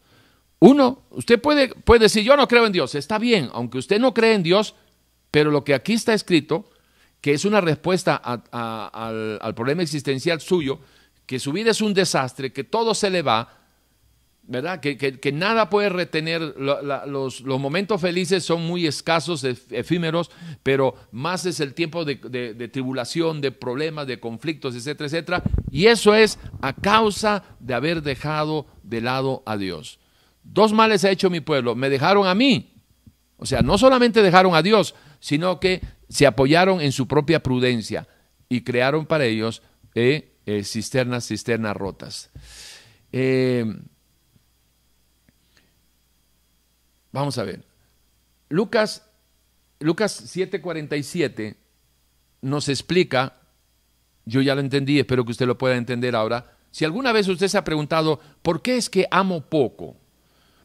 Uno, usted puede, puede decir, yo no creo en Dios, está bien, aunque usted no cree en Dios, pero lo que aquí está escrito, que es una respuesta al, problema existencial suyo, que su vida es un desastre, que todo se le va, ¿verdad? Que, nada puede retener, los, momentos felices son muy escasos, efímeros, pero más es el tiempo de, tribulación, de problemas, de conflictos, etcétera, etcétera. Y eso es a causa de haber dejado de lado a Dios. Dos males ha hecho mi pueblo, me dejaron a mí. O sea, no solamente dejaron a Dios, sino que se apoyaron en su propia prudencia y crearon para ellos eh, eh, cisternas, cisternas rotas. Eh, Vamos a ver. Lucas, Lucas 7:47 nos explica, yo ya lo entendí, espero que usted lo pueda entender ahora. Si alguna vez usted se ha preguntado, ¿por qué es que amo poco?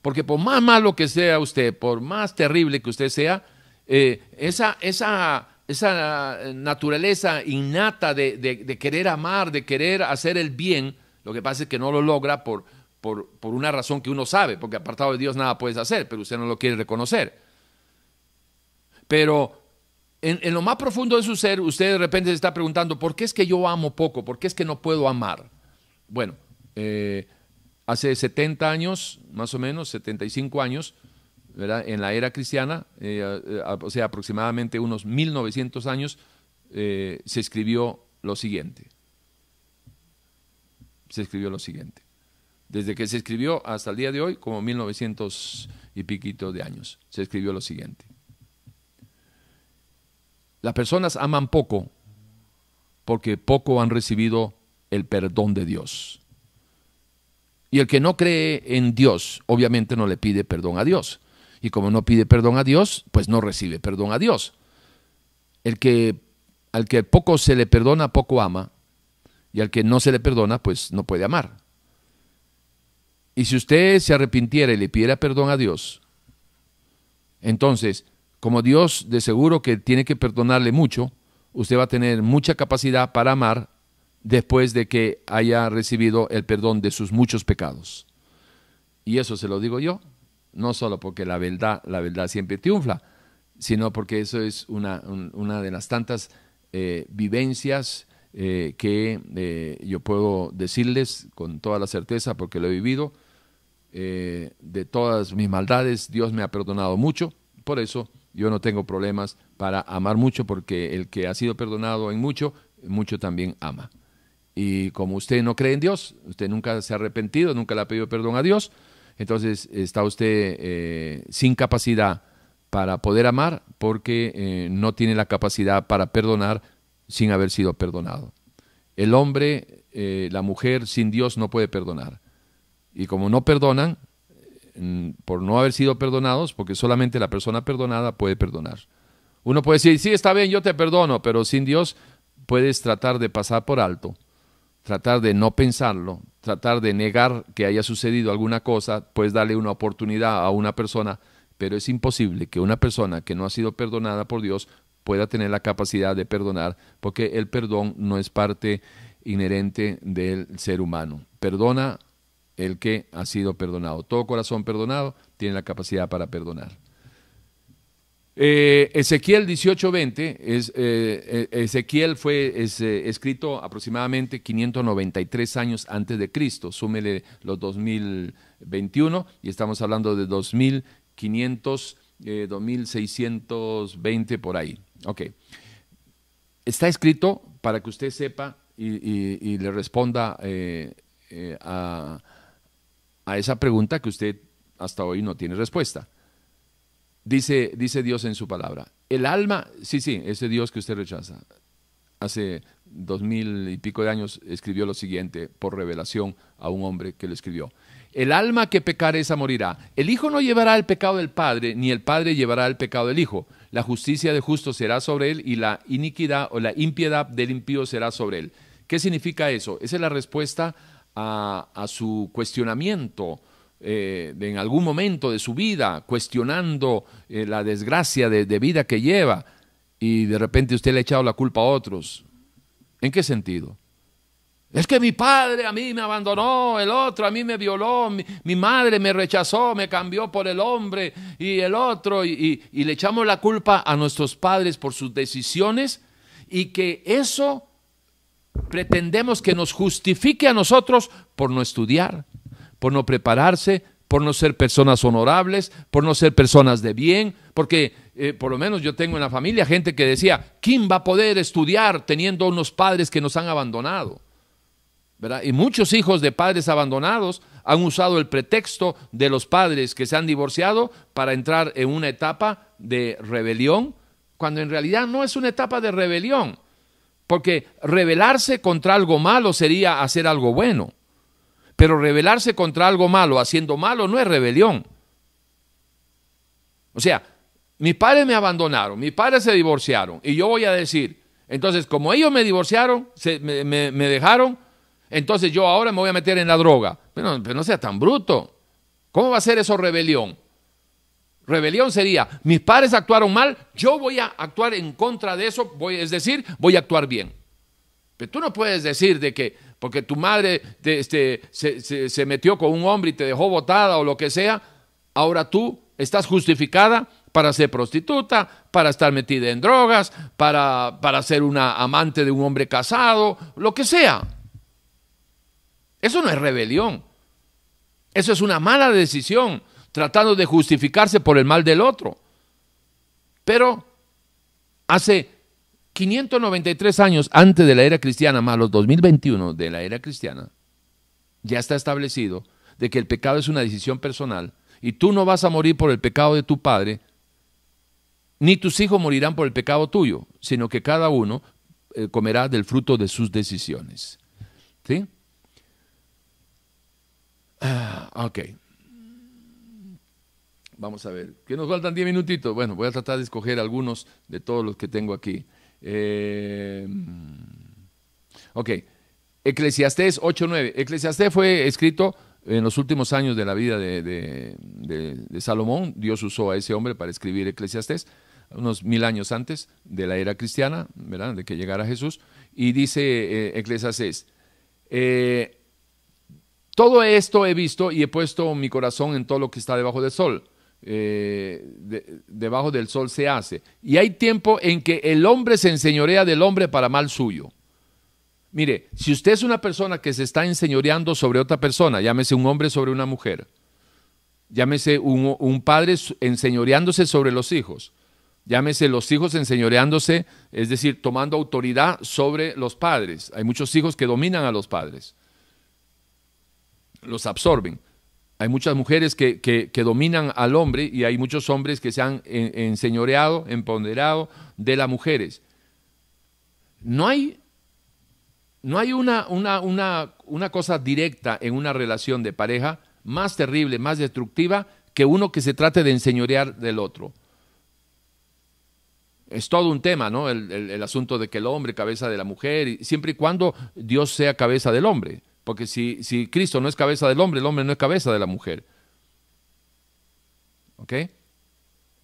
Porque por más malo que sea usted, por más terrible que usted sea, eh, esa, esa, esa naturaleza innata de, de, querer amar, de querer hacer el bien, lo que pasa es que no lo logra por, por, una razón que uno sabe, porque apartado de Dios nada puedes hacer, pero usted no lo quiere reconocer. Pero en, lo más profundo de su ser, usted de repente se está preguntando, ¿por qué es que yo amo poco? ¿Por qué es que no puedo amar? Bueno, eh, hace 70 años, más o menos, 75 años, en la era cristiana, eh, eh, o sea, aproximadamente unos 1900 años, se escribió lo siguiente. Se escribió lo siguiente desde que se escribió hasta el día de hoy, como 1900 y piquito de años, se escribió lo siguiente. Las personas aman poco porque poco han recibido el perdón de Dios. Y el que no cree en Dios, obviamente no le pide perdón a Dios. Y como no pide perdón a Dios, pues no recibe perdón a Dios. El que al que poco se le perdona, poco ama. Y al que no se le perdona, pues no puede amar. Y si usted se arrepintiera y le pidiera perdón a Dios, entonces, como Dios de seguro que tiene que perdonarle mucho, usted va a tener mucha capacidad para amar después de que haya recibido el perdón de sus muchos pecados. Y eso se lo digo yo, no solo porque la verdad, la verdad siempre triunfa, sino porque eso es una, una de las tantas eh, vivencias eh, que eh, yo puedo decirles con toda la certeza, porque lo he vivido, de todas mis maldades, Dios me ha perdonado mucho, por eso yo no tengo problemas para amar mucho, porque el que ha sido perdonado en mucho, mucho también ama. Y como usted no cree en Dios, usted nunca se ha arrepentido, nunca le ha pedido perdón a Dios, entonces está usted sin capacidad para poder amar porque no tiene la capacidad para perdonar sin haber sido perdonado. el hombre, eh, la mujer sin Dios no puede perdonar. Y como no perdonan, mm, por no haber sido perdonados, porque solamente la persona perdonada puede perdonar. Uno puede decir, sí, está bien, yo te perdono, pero sin Dios puedes tratar de pasar por alto, tratar de no pensarlo, tratar de negar que haya sucedido alguna cosa, puedes darle una oportunidad a una persona, pero es imposible que una persona que no ha sido perdonada por Dios pueda tener la capacidad de perdonar, porque el perdón no es parte inherente del ser humano. Perdona el que ha sido perdonado. Todo corazón perdonado tiene la capacidad para perdonar. Eh, Ezequiel 18:20, es, eh, eh, Ezequiel fue escrito aproximadamente 593 años antes de Cristo, súmele los 2021 y estamos hablando de 2500, 2620 por ahí. Ok. Está escrito para que usted sepa y, le responda a esa pregunta que usted hasta hoy no tiene respuesta. Dice, dice Dios en su palabra. El alma, sí, sí, ese Dios que usted rechaza, hace dos mil y pico de años escribió lo siguiente por revelación a un hombre que lo escribió. El alma que pecare esa morirá. El Hijo no llevará el pecado del Padre, ni el Padre llevará el pecado del Hijo. La justicia del justo será sobre él y la iniquidad o la impiedad del impío será sobre él. ¿Qué significa eso? Esa es la respuesta a su cuestionamiento eh, en algún momento de su vida cuestionando eh, la desgracia de, vida que lleva y de repente usted le ha echado la culpa a otros. ¿En qué sentido? Es que mi padre a mí me abandonó, el otro a mí me violó, mi, madre me rechazó, me cambió por el hombre y el otro, y, y, le echamos la culpa a nuestros padres por sus decisiones y que eso pretendemos que nos justifique a nosotros por no estudiar, por no prepararse, por no ser personas honorables, por no ser personas de bien, porque eh, por lo menos yo tengo en la familia gente que decía, ¿quién va a poder estudiar teniendo unos padres que nos han abandonado? Y muchos hijos de padres abandonados han usado el pretexto de los padres que se han divorciado para entrar en una etapa de rebelión, cuando en realidad no es una etapa de rebelión, porque rebelarse contra algo malo sería hacer algo bueno. Pero rebelarse contra algo malo haciendo malo no es rebelión. O sea, mis padres me abandonaron, mis padres se divorciaron y yo voy a decir, entonces como ellos me divorciaron, me, dejaron, entonces yo ahora me voy a meter en la droga. Pero, pero no sea tan bruto. ¿Cómo va a ser eso rebelión? Rebelión sería, mis padres actuaron mal, yo voy a actuar en contra de eso, es decir, voy a actuar bien. Pero tú no puedes decir de que, porque tu madre este, se, metió con un hombre y te dejó botada o lo que sea, ahora tú estás justificada para ser prostituta, para estar metida en drogas, para, para ser una amante de un hombre casado, lo que sea. Eso no es rebelión. Eso es una mala decisión, tratando de justificarse por el mal del otro. Pero hace 593 años antes de la era cristiana, más los 2021 de la era cristiana, ya está establecido de que el pecado es una decisión personal y tú no vas a morir por el pecado de tu padre, ni tus hijos morirán por el pecado tuyo, sino que cada uno eh, comerá del fruto de sus decisiones. ¿Sí? Ah, ok. Vamos a ver. ¿Qué nos faltan 10 minutitos? Bueno, voy a tratar de escoger algunos de todos los que tengo aquí. Eh, ok, Eclesiastés 8.9. Eclesiastés fue escrito en los últimos años de la vida de, Salomón. Dios usó a ese hombre para escribir Eclesiastés, unos mil años antes de la era cristiana, de que llegara Jesús. Y dice eh, Eclesiastés, eh, todo esto he visto y he puesto mi corazón en todo lo que está debajo del sol eh, debajo del sol se hace. Y hay tiempo en que el hombre se enseñorea del hombre para mal suyo. Mire, si usted es una persona que se está enseñoreando sobre otra persona, llámese un hombre sobre una mujer, llámese un padre enseñoreándose sobre los hijos, llámese los hijos enseñoreándose, es decir, tomando autoridad sobre los padres. Hay muchos hijos que dominan a los padres, los absorben. Hay muchas mujeres que, dominan al hombre y hay muchos hombres que se han enseñoreado, empoderado de las mujeres. No hay no hay una, una, una, una cosa directa en una relación de pareja más terrible, más destructiva que uno que se trate de enseñorear del otro. Es todo un tema, ¿no? El, asunto de que el hombre cabeza de la mujer, siempre y cuando Dios sea cabeza del hombre. Porque si, si Cristo no es cabeza del hombre, el hombre no es cabeza de la mujer. ¿Ok?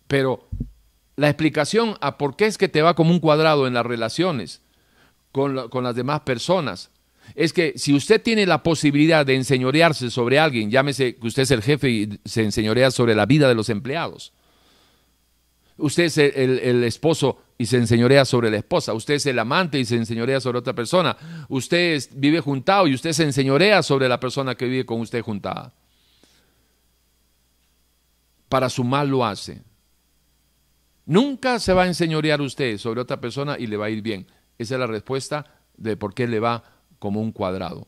Pero la explicación a por qué es que te va como un cuadrado en las relaciones con, con las demás personas es que si usted tiene la posibilidad de enseñorearse sobre alguien, llámese que usted es el jefe y se enseñorea sobre la vida de los empleados, usted es el, esposo y se enseñorea sobre la esposa, usted es el amante y se enseñorea sobre otra persona, usted vive juntado y usted se enseñorea sobre la persona que vive con usted juntada. Para su mal lo hace. Nunca se va a enseñorear usted sobre otra persona y le va a ir bien. Esa es la respuesta de por qué le va como un cuadrado.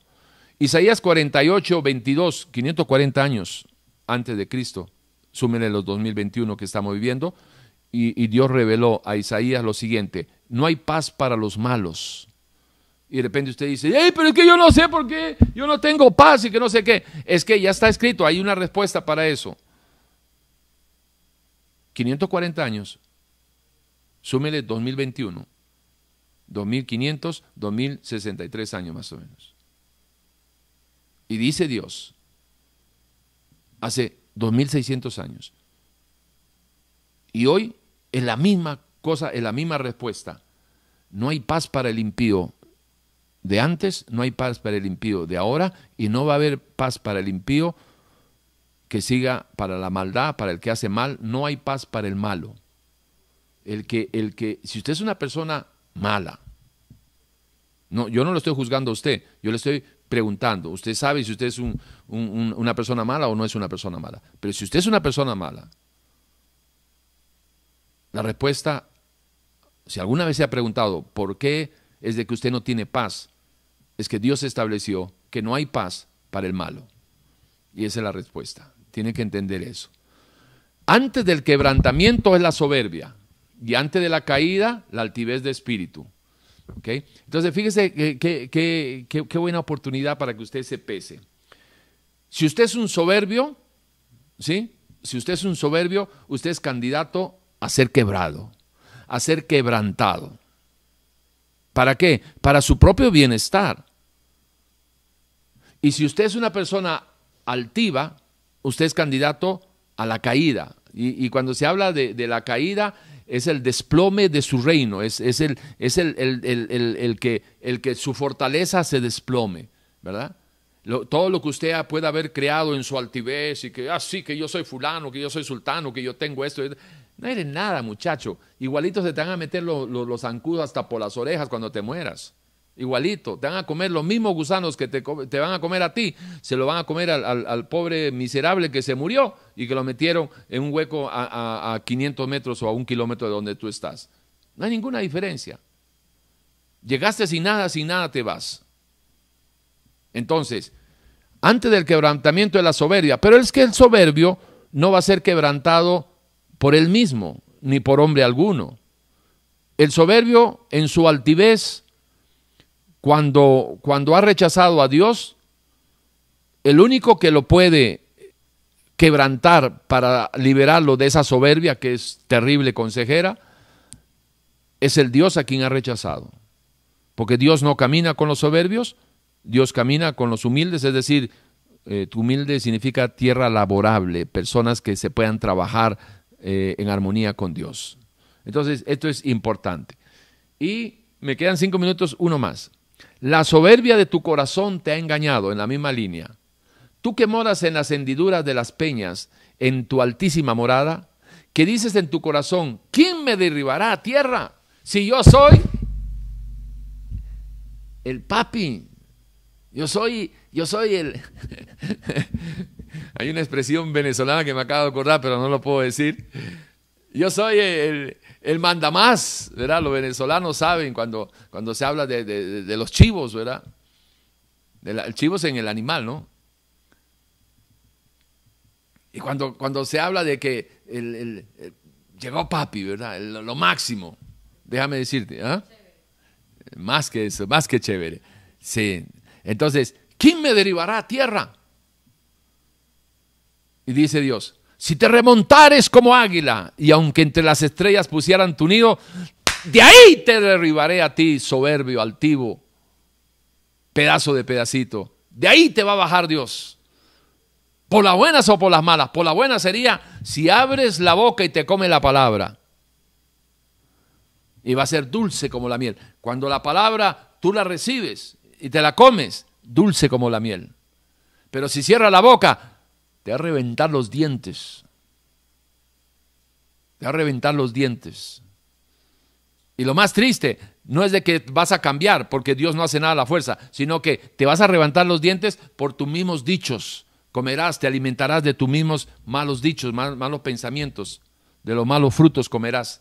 Isaías 48, 22, 540 años antes de Cristo, súmenle los 2021 que estamos viviendo, y, Dios reveló a Isaías lo siguiente, no hay paz para los malos. Y de repente usted dice, hey, pero es que yo no sé por qué, yo no tengo paz y que no sé qué. Es que ya está escrito, hay una respuesta para eso. 540 años, súmele 2021. 2500, 2063 años más o menos. Y dice Dios, hace 2600 años. Y hoy es la misma cosa, es la misma respuesta. No hay paz para el impío de antes, no hay paz para el impío de ahora, y no va a haber paz para el impío que siga para la maldad, para el que hace mal, no hay paz para el malo. El que, el que, si usted es una persona mala. No, yo no lo estoy juzgando a usted, yo le estoy preguntando. Usted sabe si usted es una persona mala o no es una persona mala. Pero si usted es una persona mala, la respuesta, si alguna vez se ha preguntado por qué es de que usted no tiene paz, es que Dios estableció que no hay paz para el malo. Y esa es la respuesta. Tiene que entender eso. Antes del quebrantamiento es la soberbia y antes de la caída la altivez de espíritu. Entonces, fíjese qué buena oportunidad para que usted se pese. Si usted es un soberbio, ¿sí? Si usted es un soberbio, usted es candidato a ser quebrado, a ser quebrantado. ¿Para qué? Para su propio bienestar. Y si usted es una persona altiva, usted es candidato a la caída. Y, cuando se habla de la caída, es el desplome de su reino, es, el, que, el que su fortaleza se desplome, ¿verdad? todo lo que usted pueda haber creado en su altivez y que, ah, sí, que yo soy fulano, que yo soy sultano, que yo tengo esto. No eres nada, muchacho. Igualito se te van a meter los, los zancudos hasta por las orejas cuando te mueras. Igualito, te van a comer los mismos gusanos que te, van a comer a ti, se lo van a comer al, pobre miserable que se murió y que lo metieron en un hueco a, a 500 metros o a un kilómetro de donde tú estás. No hay ninguna diferencia. Llegaste sin nada, sin nada te vas. Entonces, antes del quebrantamiento de la soberbia, pero es que el soberbio no va a ser quebrantado por él mismo, ni por hombre alguno. El soberbio en su altivez cuando, cuando ha rechazado a Dios, el único que lo puede quebrantar para liberarlo de esa soberbia que es terrible consejera, es el Dios a quien ha rechazado. Porque Dios no camina con los soberbios, Dios camina con los humildes, es decir, eh, humilde significa tierra laborable, personas que se puedan trabajar eh, en armonía con Dios. Entonces, esto es importante. Y me quedan cinco minutos, uno más. La soberbia de tu corazón te ha engañado en la misma línea. Tú que moras en las hendiduras de las peñas, en tu altísima morada, que dices en tu corazón, ¿quién me derribará a tierra? Si yo soy el papi, yo soy, yo soy el... Hay una expresión venezolana que me acabo de acordar, pero no lo puedo decir. Yo soy el, el mandamás, ¿verdad? Los venezolanos saben cuando, cuando se habla de, los chivos, ¿verdad? el chivo es en el animal, ¿no? Y cuando, cuando se habla de que el, llegó papi, ¿verdad? lo máximo, déjame decirte, ¿ah? Más que eso, más que chévere. Sí. Entonces, ¿quién me derivará a tierra? Y dice Dios, si te remontares como águila, y aunque entre las estrellas pusieran tu nido, de ahí te derribaré a ti, soberbio, altivo, pedazo de pedacito. De ahí te va a bajar Dios. Por las buenas o por las malas. Por las buenas sería si abres la boca y te come la palabra. Y va a ser dulce como la miel. Cuando la palabra tú la recibes y te la comes, dulce como la miel. Pero si cierras la boca, te va a reventar los dientes. Te va a reventar los dientes. Y lo más triste no es de que vas a cambiar porque Dios no hace nada a la fuerza, sino que te vas a reventar los dientes por tus mismos dichos. Comerás, te alimentarás de tus mismos malos dichos, malos pensamientos, de los malos frutos comerás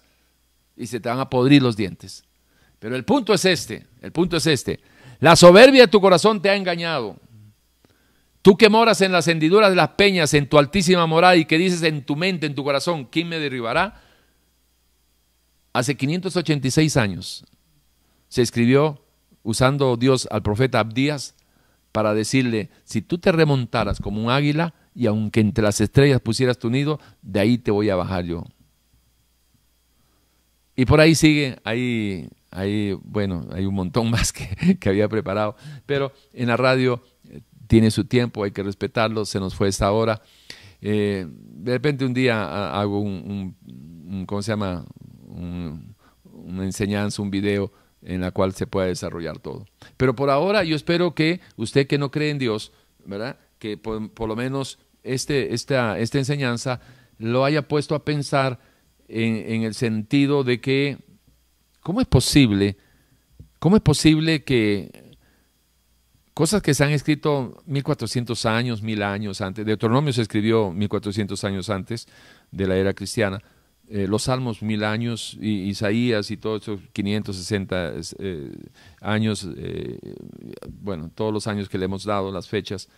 y se te van a podrir los dientes. Pero el punto es este, el punto es este. La soberbia de tu corazón te ha engañado. Tú que moras en las hendiduras de las peñas, en tu altísima morada y que dices en tu mente, en tu corazón, ¿quién me derribará? Hace 586 años se escribió usando Dios al profeta Abdías para decirle, si tú te remontaras como un águila y aunque entre las estrellas pusieras tu nido, de ahí te voy a bajar yo. Y por ahí sigue, ahí, ahí bueno, hay un montón más que, que había preparado, pero en la radio tiene su tiempo, hay que respetarlo, se nos fue esta hora. Eh, de repente un día hago un, ¿cómo se llama? una enseñanza, un video en la cual se pueda desarrollar todo. Pero por ahora yo espero que usted que no cree en Dios, ¿verdad? Que por, lo menos este, esta, esta enseñanza lo haya puesto a pensar en, en el sentido de que, ¿cómo es posible? ¿Cómo es posible que Cosas que se han escrito 1400 años, mil años antes. Deuteronomio se escribió 1400 años antes de la era cristiana. Eh, los salmos mil años, y Isaías y todos esos 560 eh, años, eh, bueno, todos los años que le hemos dado, las fechas,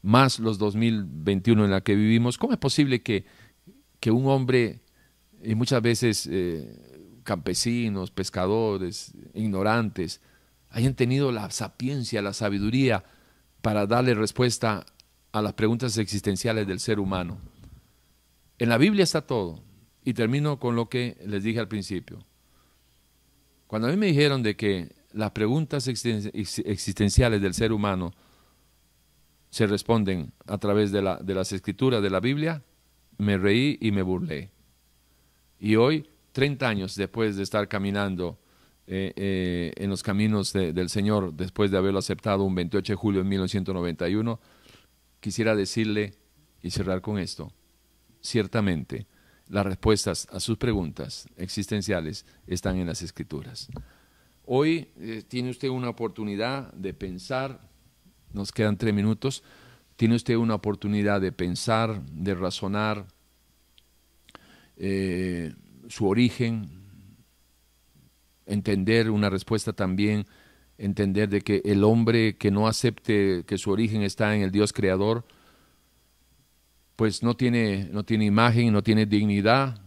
más los 2021 en la que vivimos. ¿Cómo es posible que, que un hombre, y muchas veces campesinos, pescadores, ignorantes, hayan tenido la sapiencia, la sabiduría para darle respuesta a las preguntas existenciales del ser humano. En la Biblia está todo. Y termino con lo que les dije al principio. Cuando a mí me dijeron de que las preguntas existenciales del ser humano se responden a través de, la, de las escrituras de la Biblia, me reí y me burlé. Y hoy, 30 años después de estar caminando eh, eh, en los caminos del Señor después de haberlo aceptado un 28 de julio de 1991, quisiera decirle y cerrar con esto. Ciertamente, las respuestas a sus preguntas existenciales están en las Escrituras. Hoy eh, tiene usted una oportunidad de pensar, nos quedan tres minutos, tiene usted una oportunidad de pensar, de razonar su origen, entender una respuesta también, entender de que el hombre que no acepte que su origen está en el Dios creador, pues no tiene, no tiene imagen, no tiene dignidad,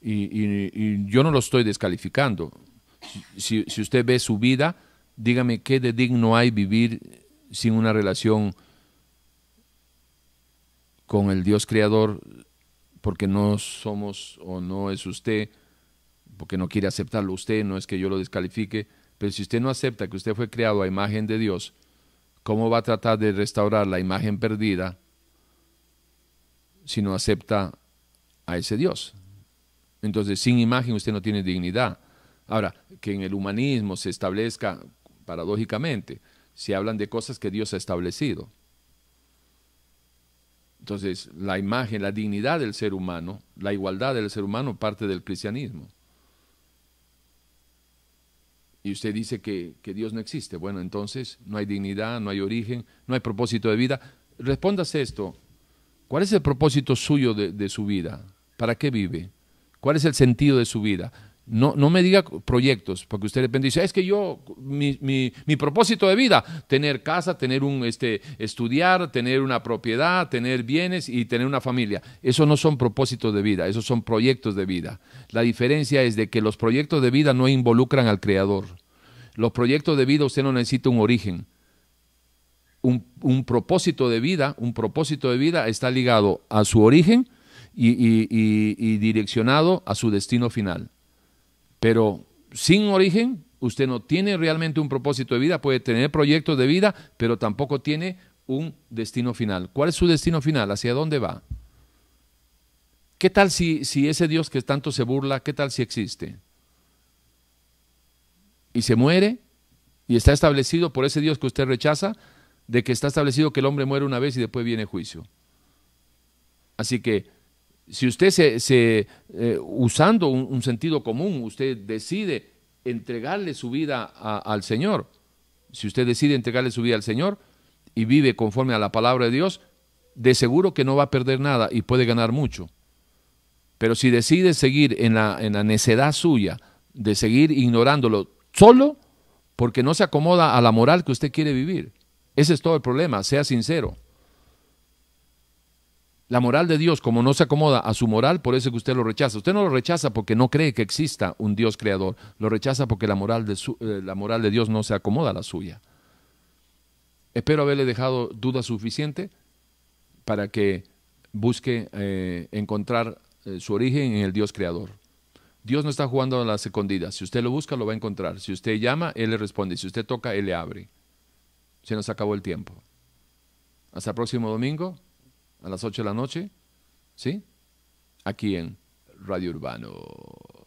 y, yo no lo estoy descalificando. Si, si, usted ve su vida, dígame qué de digno hay vivir sin una relación con el Dios creador, porque no somos o no es usted porque no quiere aceptarlo usted, no es que yo lo descalifique, pero si usted no acepta que usted fue creado a imagen de Dios, ¿cómo va a tratar de restaurar la imagen perdida si no acepta a ese Dios? Entonces, sin imagen usted no tiene dignidad. Ahora, que en el humanismo se establezca, paradójicamente, se hablan de cosas que Dios ha establecido. Entonces, la imagen, la dignidad del ser humano, la igualdad del ser humano parte del cristianismo y usted dice que, Dios no existe. Bueno, entonces no hay dignidad, no hay origen, no hay propósito de vida. Respóndase esto. ¿Cuál es el propósito suyo de, de su vida? ¿Para qué vive? ¿Cuál es el sentido de su vida? No, no me diga proyectos, porque usted de repente dice, es que yo, mi, mi, propósito de vida, tener casa, tener un, este, estudiar, tener una propiedad, tener bienes y tener una familia. Eso no son propósitos de vida, esos son proyectos de vida. La diferencia es de que los proyectos de vida no involucran al Creador. Los proyectos de vida usted no necesita un origen. Un, propósito de vida, un propósito de vida está ligado a su origen y direccionado a su destino final. Pero sin origen, usted no tiene realmente un propósito de vida, puede tener proyectos de vida, pero tampoco tiene un destino final. ¿Cuál es su destino final? ¿Hacia dónde va? ¿Qué tal si, si ese Dios que tanto se burla, qué tal si existe? Y se muere y está establecido por ese Dios que usted rechaza, de que está establecido que el hombre muere una vez y después viene juicio. Así que si usted se, eh, usando un, sentido común, usted decide entregarle su vida al Señor, si usted decide entregarle su vida al Señor y vive conforme a la palabra de Dios, de seguro que no va a perder nada y puede ganar mucho. Pero si decide seguir en la, en la necedad suya, de seguir ignorándolo solo porque no se acomoda a la moral que usted quiere vivir, ese es todo el problema, sea sincero. La moral de Dios, como no se acomoda a su moral, por eso es que usted lo rechaza. Usted no lo rechaza porque no cree que exista un Dios creador, lo rechaza porque la moral de, eh, la moral de Dios no se acomoda a la suya. Espero haberle dejado duda suficiente para que busque eh, encontrar eh, su origen en el Dios creador. Dios no está jugando a las escondidas. Si usted lo busca, lo va a encontrar. Si usted llama, Él le responde. Si usted toca, Él le abre. Se nos acabó el tiempo. Hasta el próximo domingo a las 8 de la noche, ¿sí? Aquí en Radio Urbano.